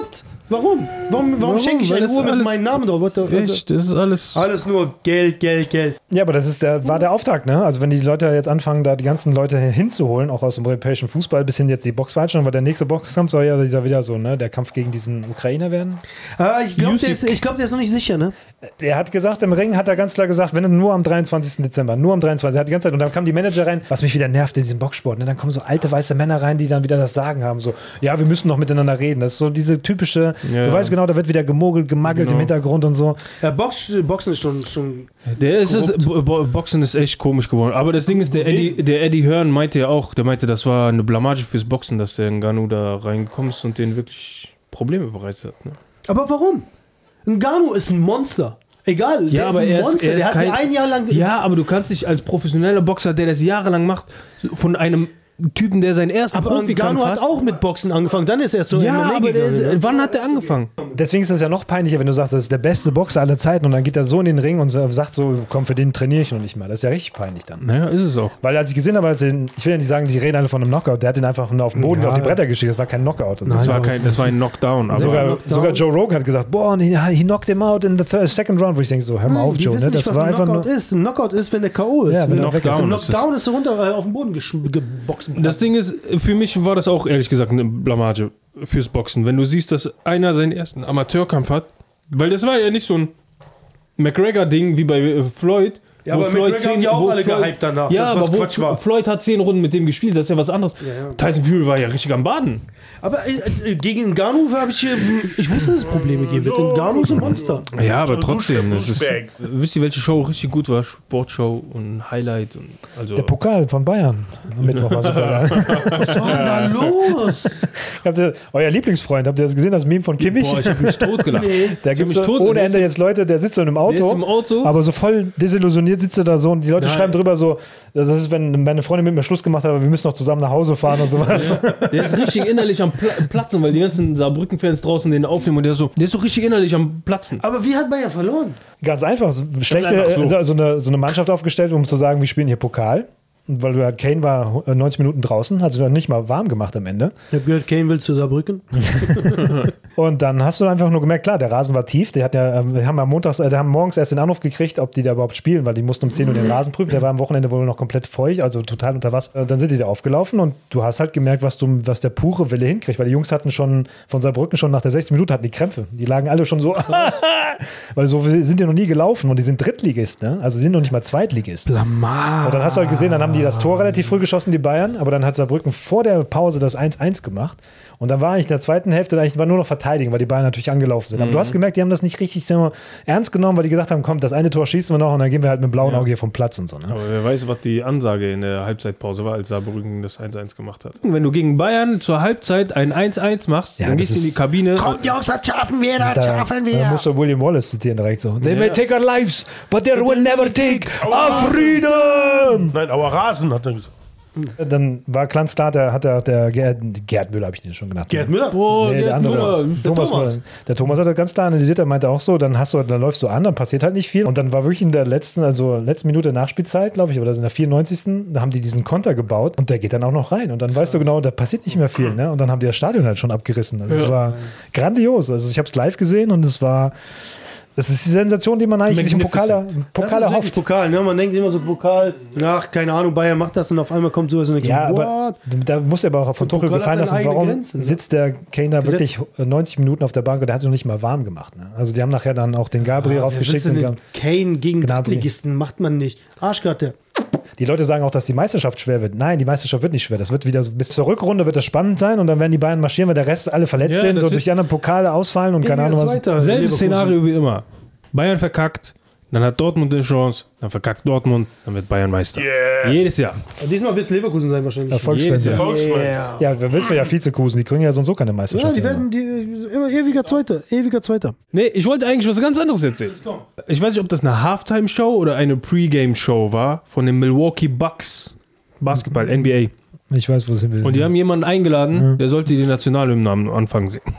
Warum? Warum, warum, Warum? schenke ich eine Uhr mit meinem Namen drauf? Echt, das ist alles. Alles nur Geld, Geld, Geld. Ja, aber das ist der, war der Auftakt, ne? Also wenn die Leute jetzt anfangen, da die ganzen Leute hinzuholen, auch aus dem europäischen Fußball, bis hin jetzt die Boxveranstaltung, weil der nächste Boxkampf soll ja dieser wieder so, ne? Der Kampf gegen diesen Ukrainer werden. Aber ich glaube, der, glaub, der ist noch nicht sicher, ne? Er hat gesagt, im Ring hat er ganz klar gesagt, wenn nur am 23. Dezember, nur am 23. Er hat die ganze Zeit, und dann kam die Manager rein, was mich wieder nervt in diesem Boxsport. Ne? Dann kommen so alte weiße Männer rein, die dann wieder das Sagen haben, so, ja, wir müssen noch miteinander reden. Das ist so diese typische, Ja. du weißt genau, da wird wieder gemogelt, gemaggelt Genau. im Hintergrund und so. Ja, Box, Boxen ist schon, schon Der ist, Bo- Boxen ist echt komisch geworden. Aber das Ding ist, der Eddie, der Eddie Hearn meinte ja auch, der meinte, das war eine Blamage fürs Boxen, dass der Ngannou da reingekommen ist und den wirklich Probleme bereitet hat. Ne? Aber warum? Ngannou ist ein Monster. Egal, der Ja, ist aber ein er ist- Monster. er ist der hat kein- ein Jahr lang. Ja, aber du kannst dich als professioneller Boxer, der das jahrelang macht, von einem Typen, der seinen ersten aber Profikampf hat hat. auch mit Boxen angefangen. Dann ist er zu Ja, MMA aber gegangen. ist, wann hat der angefangen? Deswegen ist es ja noch peinlicher, wenn du sagst, das ist der beste Boxer aller Zeiten und dann geht er so in den Ring und sagt so, komm, für den trainiere ich noch nicht mal. Das ist ja richtig peinlich dann. Naja, ist es auch. Weil als ich gesehen habe, als den, ich will ja nicht sagen, die reden alle von einem Knockout, der hat den einfach nur auf den Boden Ja. auf die Bretter geschickt, das war kein Knockout. Und so. Das Nein, war, kein, das war ein Knockdown. Aber Sogar, Knockdown. sogar Joe Rogan hat gesagt, boah, und he, he knocked him out in the third, second round, wo ich denke so, hör mal auf, Joe, ne? nicht, das was war ein einfach Knockout nur. ist. Ein Knockout ist, wenn der K.O. ist. Ja, wenn er ist. ein Knockdown ist. Knockdown ist er runter äh, auf den Boden gesch- geboxt. Das Ding ist, für mich war das auch ehrlich gesagt eine Blamage fürs Boxen. Wenn du siehst, dass einer seinen ersten Amateurkampf hat, weil das war ja nicht so ein McGregor-Ding wie bei Floyd. Ja, aber McGregor haben ja auch alle gehypt danach, Ja, das, aber wo Quatsch war. Floyd hat zehn Runden mit dem gespielt, das ist ja was anderes. ja. Tyson Fury war ja richtig am Baden. Aber äh, äh, gegen Ngannou habe ich, äh, ich wusste, dass es Probleme geben wird. Ngannou ist ein Monster. Ja, aber trotzdem. Das ist, wisst ihr, welche Show richtig gut war? Sportshow und Highlight. Und, also, Der Pokal von Bayern. Am Mittwoch war super. geil. <laughs> Was war denn da los? <laughs> habt ihr, euer Lieblingsfreund, habt ihr das gesehen, das Meme von Kimmich? Boah, ich hab mich <laughs> totgelacht. da Ich gibt es hab mich tot- ohne Ende jetzt Leute, der sitzt so in einem Auto, Der ist im Auto. aber so voll desillusioniert sitzt er da so und die Leute Nein. schreiben drüber so, das ist, wenn meine Freundin mit mir Schluss gemacht hat, aber wir müssen noch zusammen nach Hause fahren und sowas. Der ist richtig innerlich am Pla Platzen, weil die ganzen Saarbrücken-Fans draußen den aufnehmen und der ist so, der ist so richtig innerlich am Platzen. Aber wie hat Bayern verloren? Ganz einfach. Schlechte, einfach so. So, eine, so eine Mannschaft aufgestellt, um zu sagen, wir spielen hier Pokal. Weil du halt, Kane war äh, 90 Minuten draußen, hat sich noch nicht mal warm gemacht am Ende. Ich habe gehört, Kane will zu Saarbrücken. <laughs> Und dann hast du einfach nur gemerkt, klar, der Rasen war tief. Die hatten ja, ähm, wir haben am Montags, äh, die haben morgens erst den Anruf gekriegt, ob die da überhaupt spielen, weil die mussten um 10 Uhr den Rasen prüfen. Der war am Wochenende wohl noch komplett feucht, also total unter Wasser. Und dann sind die da aufgelaufen und du hast halt gemerkt, was, du, was der pure Wille hinkriegt, weil die Jungs hatten schon von Saarbrücken schon nach der 60 Minute hatten die Krämpfe. Die lagen alle schon so, <laughs> <laughs> weil so sind die noch nie gelaufen und die sind Drittligist, ne? Also die sind noch nicht mal Zweitligist. Blamage. Und dann hast du halt gesehen, dann haben die das Tor relativ früh geschossen, die Bayern, aber dann hat Saarbrücken vor der Pause das 1-1 gemacht. Und dann war ich in der zweiten Hälfte, eigentlich war nur noch verteidigen, weil die Bayern natürlich angelaufen sind. Aber du hast gemerkt, die haben das nicht richtig so ernst genommen, weil die gesagt haben, komm, das eine Tor schießen wir noch und dann gehen wir halt mit dem blauen Auge hier vom Platz und so. Ne? Aber wer weiß, was die Ansage in der Halbzeitpause war, als Saarbrücken das 1-1 gemacht hat. Wenn du gegen Bayern zur Halbzeit ein 1-1 machst, Ja, dann gehst du in die Kabine. Jungs, das schaffen wir, das Da, da musst du William Wallace zitieren direkt so. They may take our lives, but they will never take our freedom. Nein, aber Rasen hat er gesagt. Dann war ganz klar, der hat der, der Gerd, Gerd Müller, habe ich den schon genannt. Gerd Müller? Boah, Nee, der andere. Müller. Thomas, Thomas. Müller. Der Thomas hat das ganz klar analysiert, er meinte auch so, dann hast du, dann läufst du an, dann passiert halt nicht viel. Und dann war wirklich in der letzten, also letzten Minute Nachspielzeit, glaube ich, oder in der 94. Da haben die diesen Konter gebaut und der geht dann auch noch rein. Und dann weißt du genau, da passiert nicht mehr viel. Ne? Und dann haben die das Stadion halt schon abgerissen. Also es war grandios. Also ich habe es live gesehen und es war, das ist die Sensation, die man eigentlich diesem Pokal, Pokal das ist wirklich erhofft. Pokal, ne? Man denkt immer so Pokal, ach, keine Ahnung, Bayern macht das und auf einmal kommt sowas und dann Ja, denkt, aber what? da muss er aber auch von Der Tuchel Pokal gefallen lassen, warum Grenzen, ne? sitzt der Kane da wirklich 90 Minuten auf der Bank und der hat sich noch nicht mal warm gemacht. Ne? Also die haben nachher dann auch den Gabriel Wer raufgeschickt. Kane gegen Gnabry. Drittligisten macht man nicht. Arschkarte. Die Leute sagen auch, dass die Meisterschaft schwer wird. Nein, die Meisterschaft wird nicht schwer. Das wird wieder so, bis zur Rückrunde wird das spannend sein und dann werden die Bayern marschieren, weil der Rest alle verletzt Ja, sind und durch die anderen Pokale ausfallen und keine Ahnung was. Selbes Szenario wie immer. Bayern verkackt, dann hat Dortmund eine Chance, dann verkackt Dortmund, dann wird Bayern Meister. Jedes Jahr. Diesmal wird es Leverkusen sein wahrscheinlich. Erfolgsfans. Jedes Ja, ja wir wissen ja Vizekusen, die kriegen ja sonst auch keine Ja, Meisterschaft. die werden die, immer ewiger Zweiter. Ewiger Zweiter. Nee, ich wollte eigentlich was ganz anderes erzählen. Ich weiß nicht, ob das eine Halftime-Show oder eine Pre-Game-Show war von den Milwaukee Bucks. Basketball, NBA. ich weiß, wo sie will. Und die haben jemanden eingeladen, der sollte die Nationalhymnen am Anfang singen.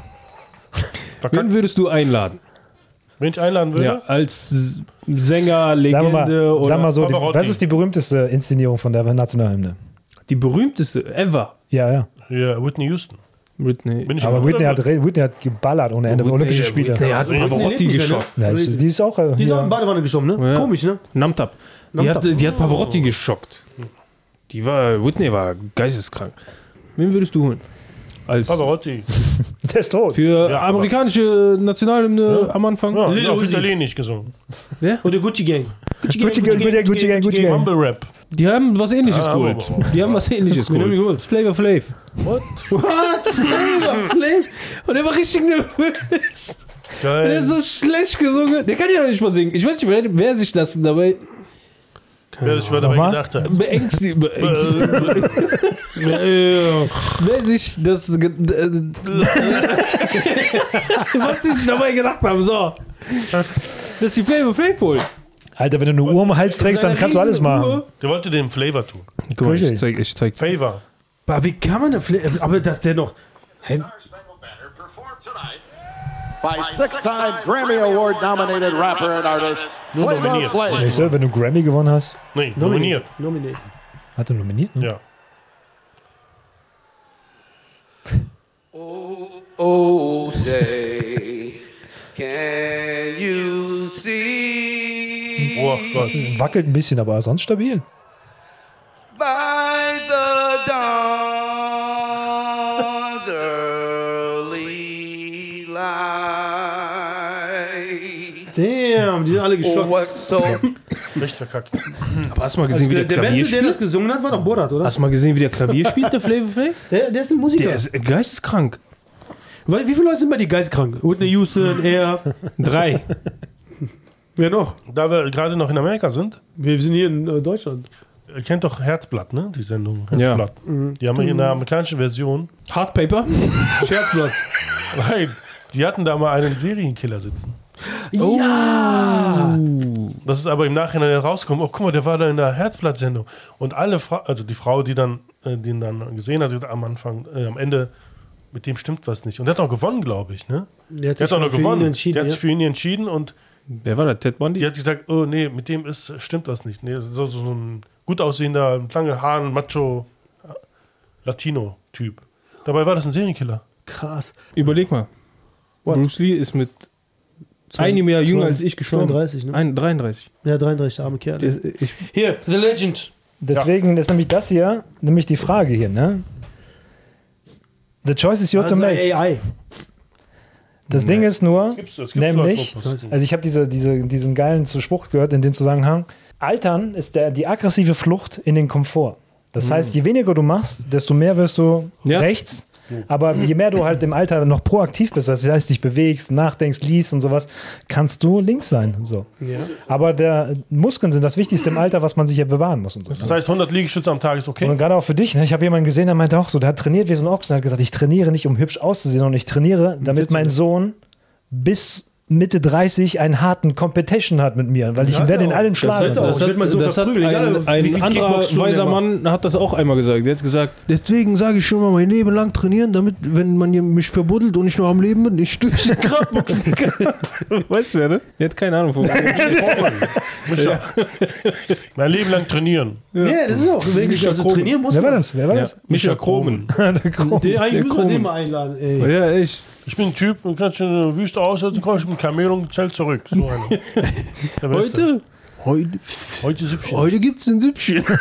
<laughs> Wen würdest du einladen? Wenn ich einladen würde, Ja, als Sänger, Sag Legende mal, oder sag mal so, die, was ist die berühmteste Inszenierung von der Nationalhymne? die berühmteste ever. Ja, ja. ja, Whitney Houston. Whitney. Bin ich Aber Whitney hat, Whitney hat geballert ohne Ende. Whitney- Olympische Spiele. Der hat Pavarotti Whitney geschockt. Ja, ist, die ist auch. Äh, Die ist auch in Badewanne geschoben, ne? Ja. Komisch, ne? Namtab. Die hat, die hat Pavarotti geschockt. Die war, Whitney war geisteskrank. Wen würdest du holen? Als Pavarotti. <laughs> Der ist tot. für Ja, amerikanische Nationalhymne am Anfang? Ja, Lil auf Uzi. Italienisch gesungen. Und der Gucci Gang. Gucci Gucci Gang, Gucci Gang, Gucci Gang, Gucci Gang. Mumble Rap. Die haben was ähnliches Ah, geholt. Die haben was ähnliches geholt. Flavor Flav. What? Und der war richtig nervös. Der Geil. hat so schlecht gesungen. Der kann ja noch nicht mal singen. Ich weiß nicht, wer, wer sich das dabei Wer sich mal dabei Nochmal? gedacht hat. beängstigt. beängstigt. wer sich das. ge- <laughs> was sich dabei gedacht haben, so. Dass die Flavor Flav holen. Alter, wenn du eine Uhr um den Hals trägst, dann kannst du alles machen. Der wollte den Flavor tun. Guck mal, ich Richtig. zeig, ich zeig. Favor. Aber wie kann man eine Fle Aber dass der noch. Hä? By six-time Grammy Award nominated rapper and artist Flavor nominiert. Flav. Weißt du, wenn du Grammy gewonnen hast, Nee, nominiert. Nominiert. hat er nominiert? Ne? Ja. Oh, say, can you see Oh Gott. Wackelt ein bisschen, aber sonst stabil. by the dawn's Damn, die sind alle Oh, geschockt. what so <laughs> Recht verkackt. Aber hast du mal gesehen, wie Der, der, der Klavier Beste, der spielt? das gesungen hat, war doch Borat, oder? Hast du mal gesehen, wie der Klavier spielt, der Flavor Flav? <laughs> Der, der ist ein Musiker. Der ist geisteskrank. Weil, wie viele Leute sind bei dir geistkrank? Whitney Houston, er. Drei. Wer noch? Da wir gerade noch in Amerika sind, Wir sind hier in äh, Deutschland. ihr kennt doch Herzblatt, ne? Die Sendung Ja. Herzblatt. Die haben wir hier in der amerikanischen Version. Hardpaper? Scherzblatt. Nein, die hatten da mal einen Serienkiller sitzen. Ja! Das ist aber im Nachhinein rausgekommen. Oh, guck mal, der war da in der Herzblatt-Sendung. Und alle Frauen, also die Frau, die dann äh, den dann gesehen hat, am Anfang, äh, am Ende, mit dem stimmt was nicht. Und der hat auch gewonnen, glaube ich, ne? Der hat Der hat auch noch für ihn gewonnen. entschieden. der hat ja. sich für ihn entschieden und Wer war der? Ted Bundy? die hat gesagt, oh nee, mit dem ist, stimmt was nicht. Nee, so, so ein gut aussehender, mit langen Haaren, Macho, äh, Latino-Typ. Dabei war das ein Serienkiller. Krass. Überleg mal. Bruce Lee ist mit einem Jahr jünger als ich gestorben. 32, ne? Ein, 33. Ja, 33, der arme Kerl. Der ist, ich, Hier, The Legend. Deswegen ist nämlich das hier, nämlich die Frage hier, ne? The choice is yours to Also make. AI. Das Ding ist nur, Gibt's- das gibt's nämlich, also ich habe diese, diese, diesen geilen Spruch gehört in dem Zusammenhang. Altern ist der, die aggressive Flucht in den Komfort. Das heißt, je weniger du machst, desto mehr wirst du Ja. rechts. Aber je mehr du halt im Alter noch proaktiv bist, das heißt, dich bewegst, nachdenkst, liest und sowas, kannst du links sein. So. Aber der Muskeln sind das Wichtigste im Alter, was man sich ja bewahren muss. Und so. Das heißt, 100 Liegestütze am Tag ist okay. Und gerade auch für dich, ne? ich habe jemanden gesehen, der meinte auch so, der hat trainiert wie so ein Ochsen, der hat gesagt, ich trainiere nicht, um hübsch auszusehen, sondern ich trainiere, damit mein Sohn bis Mitte 30 einen harten Competition hat mit mir, weil ich Ja, werde in ja. allen Das schlagen. hat. Ich werd mal so das hat ein, ein anderer weiser er Mann hat das auch einmal gesagt. Der hat gesagt, deswegen sage ich schon mal mein Leben lang trainieren, damit, wenn man hier mich verbuddelt und ich noch am Leben bin, ich durch den <laughs> Grab boxen kann. <laughs> weißt du wer, ne? Der hat keine Ahnung von. Micha. Mein Leben lang trainieren. Ja, das ist auch wirklich, also Kromen. trainieren muss Wer war das? Wer war Ja. das? Micha Kromen. <laughs> Der. Den, eigentlich Der müssen wir Kromen. den mal einladen. Ey. Ja, echt. Ich bin ein Typ, du kannst in der Wüste aussetzen, <laughs> komm ich mit dem Kamel und Zelt zurück. So einer. Heute? Heute, Heute Süppchen. heute gibt es ein Süppchen. <laughs>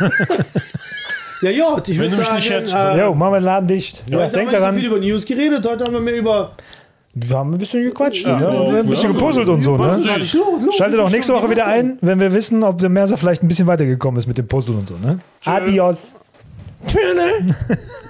Ja, ja, ich würde sagen, nicht schätzt, äh, Jo, machen wir den Laden dicht. Ja, heute denk haben wir nicht so daran, viel über News geredet, heute haben wir mehr über... wir haben ein bisschen gequatscht ne? Ja, ein bisschen ja. gepuzzelt und so. Ne? Ja, Schaltet auch nächste Woche wieder ein, wenn wir wissen, ob der Merser vielleicht ein bisschen weitergekommen ist mit dem Puzzle und so. Ne? Adios. Tschüss. <laughs>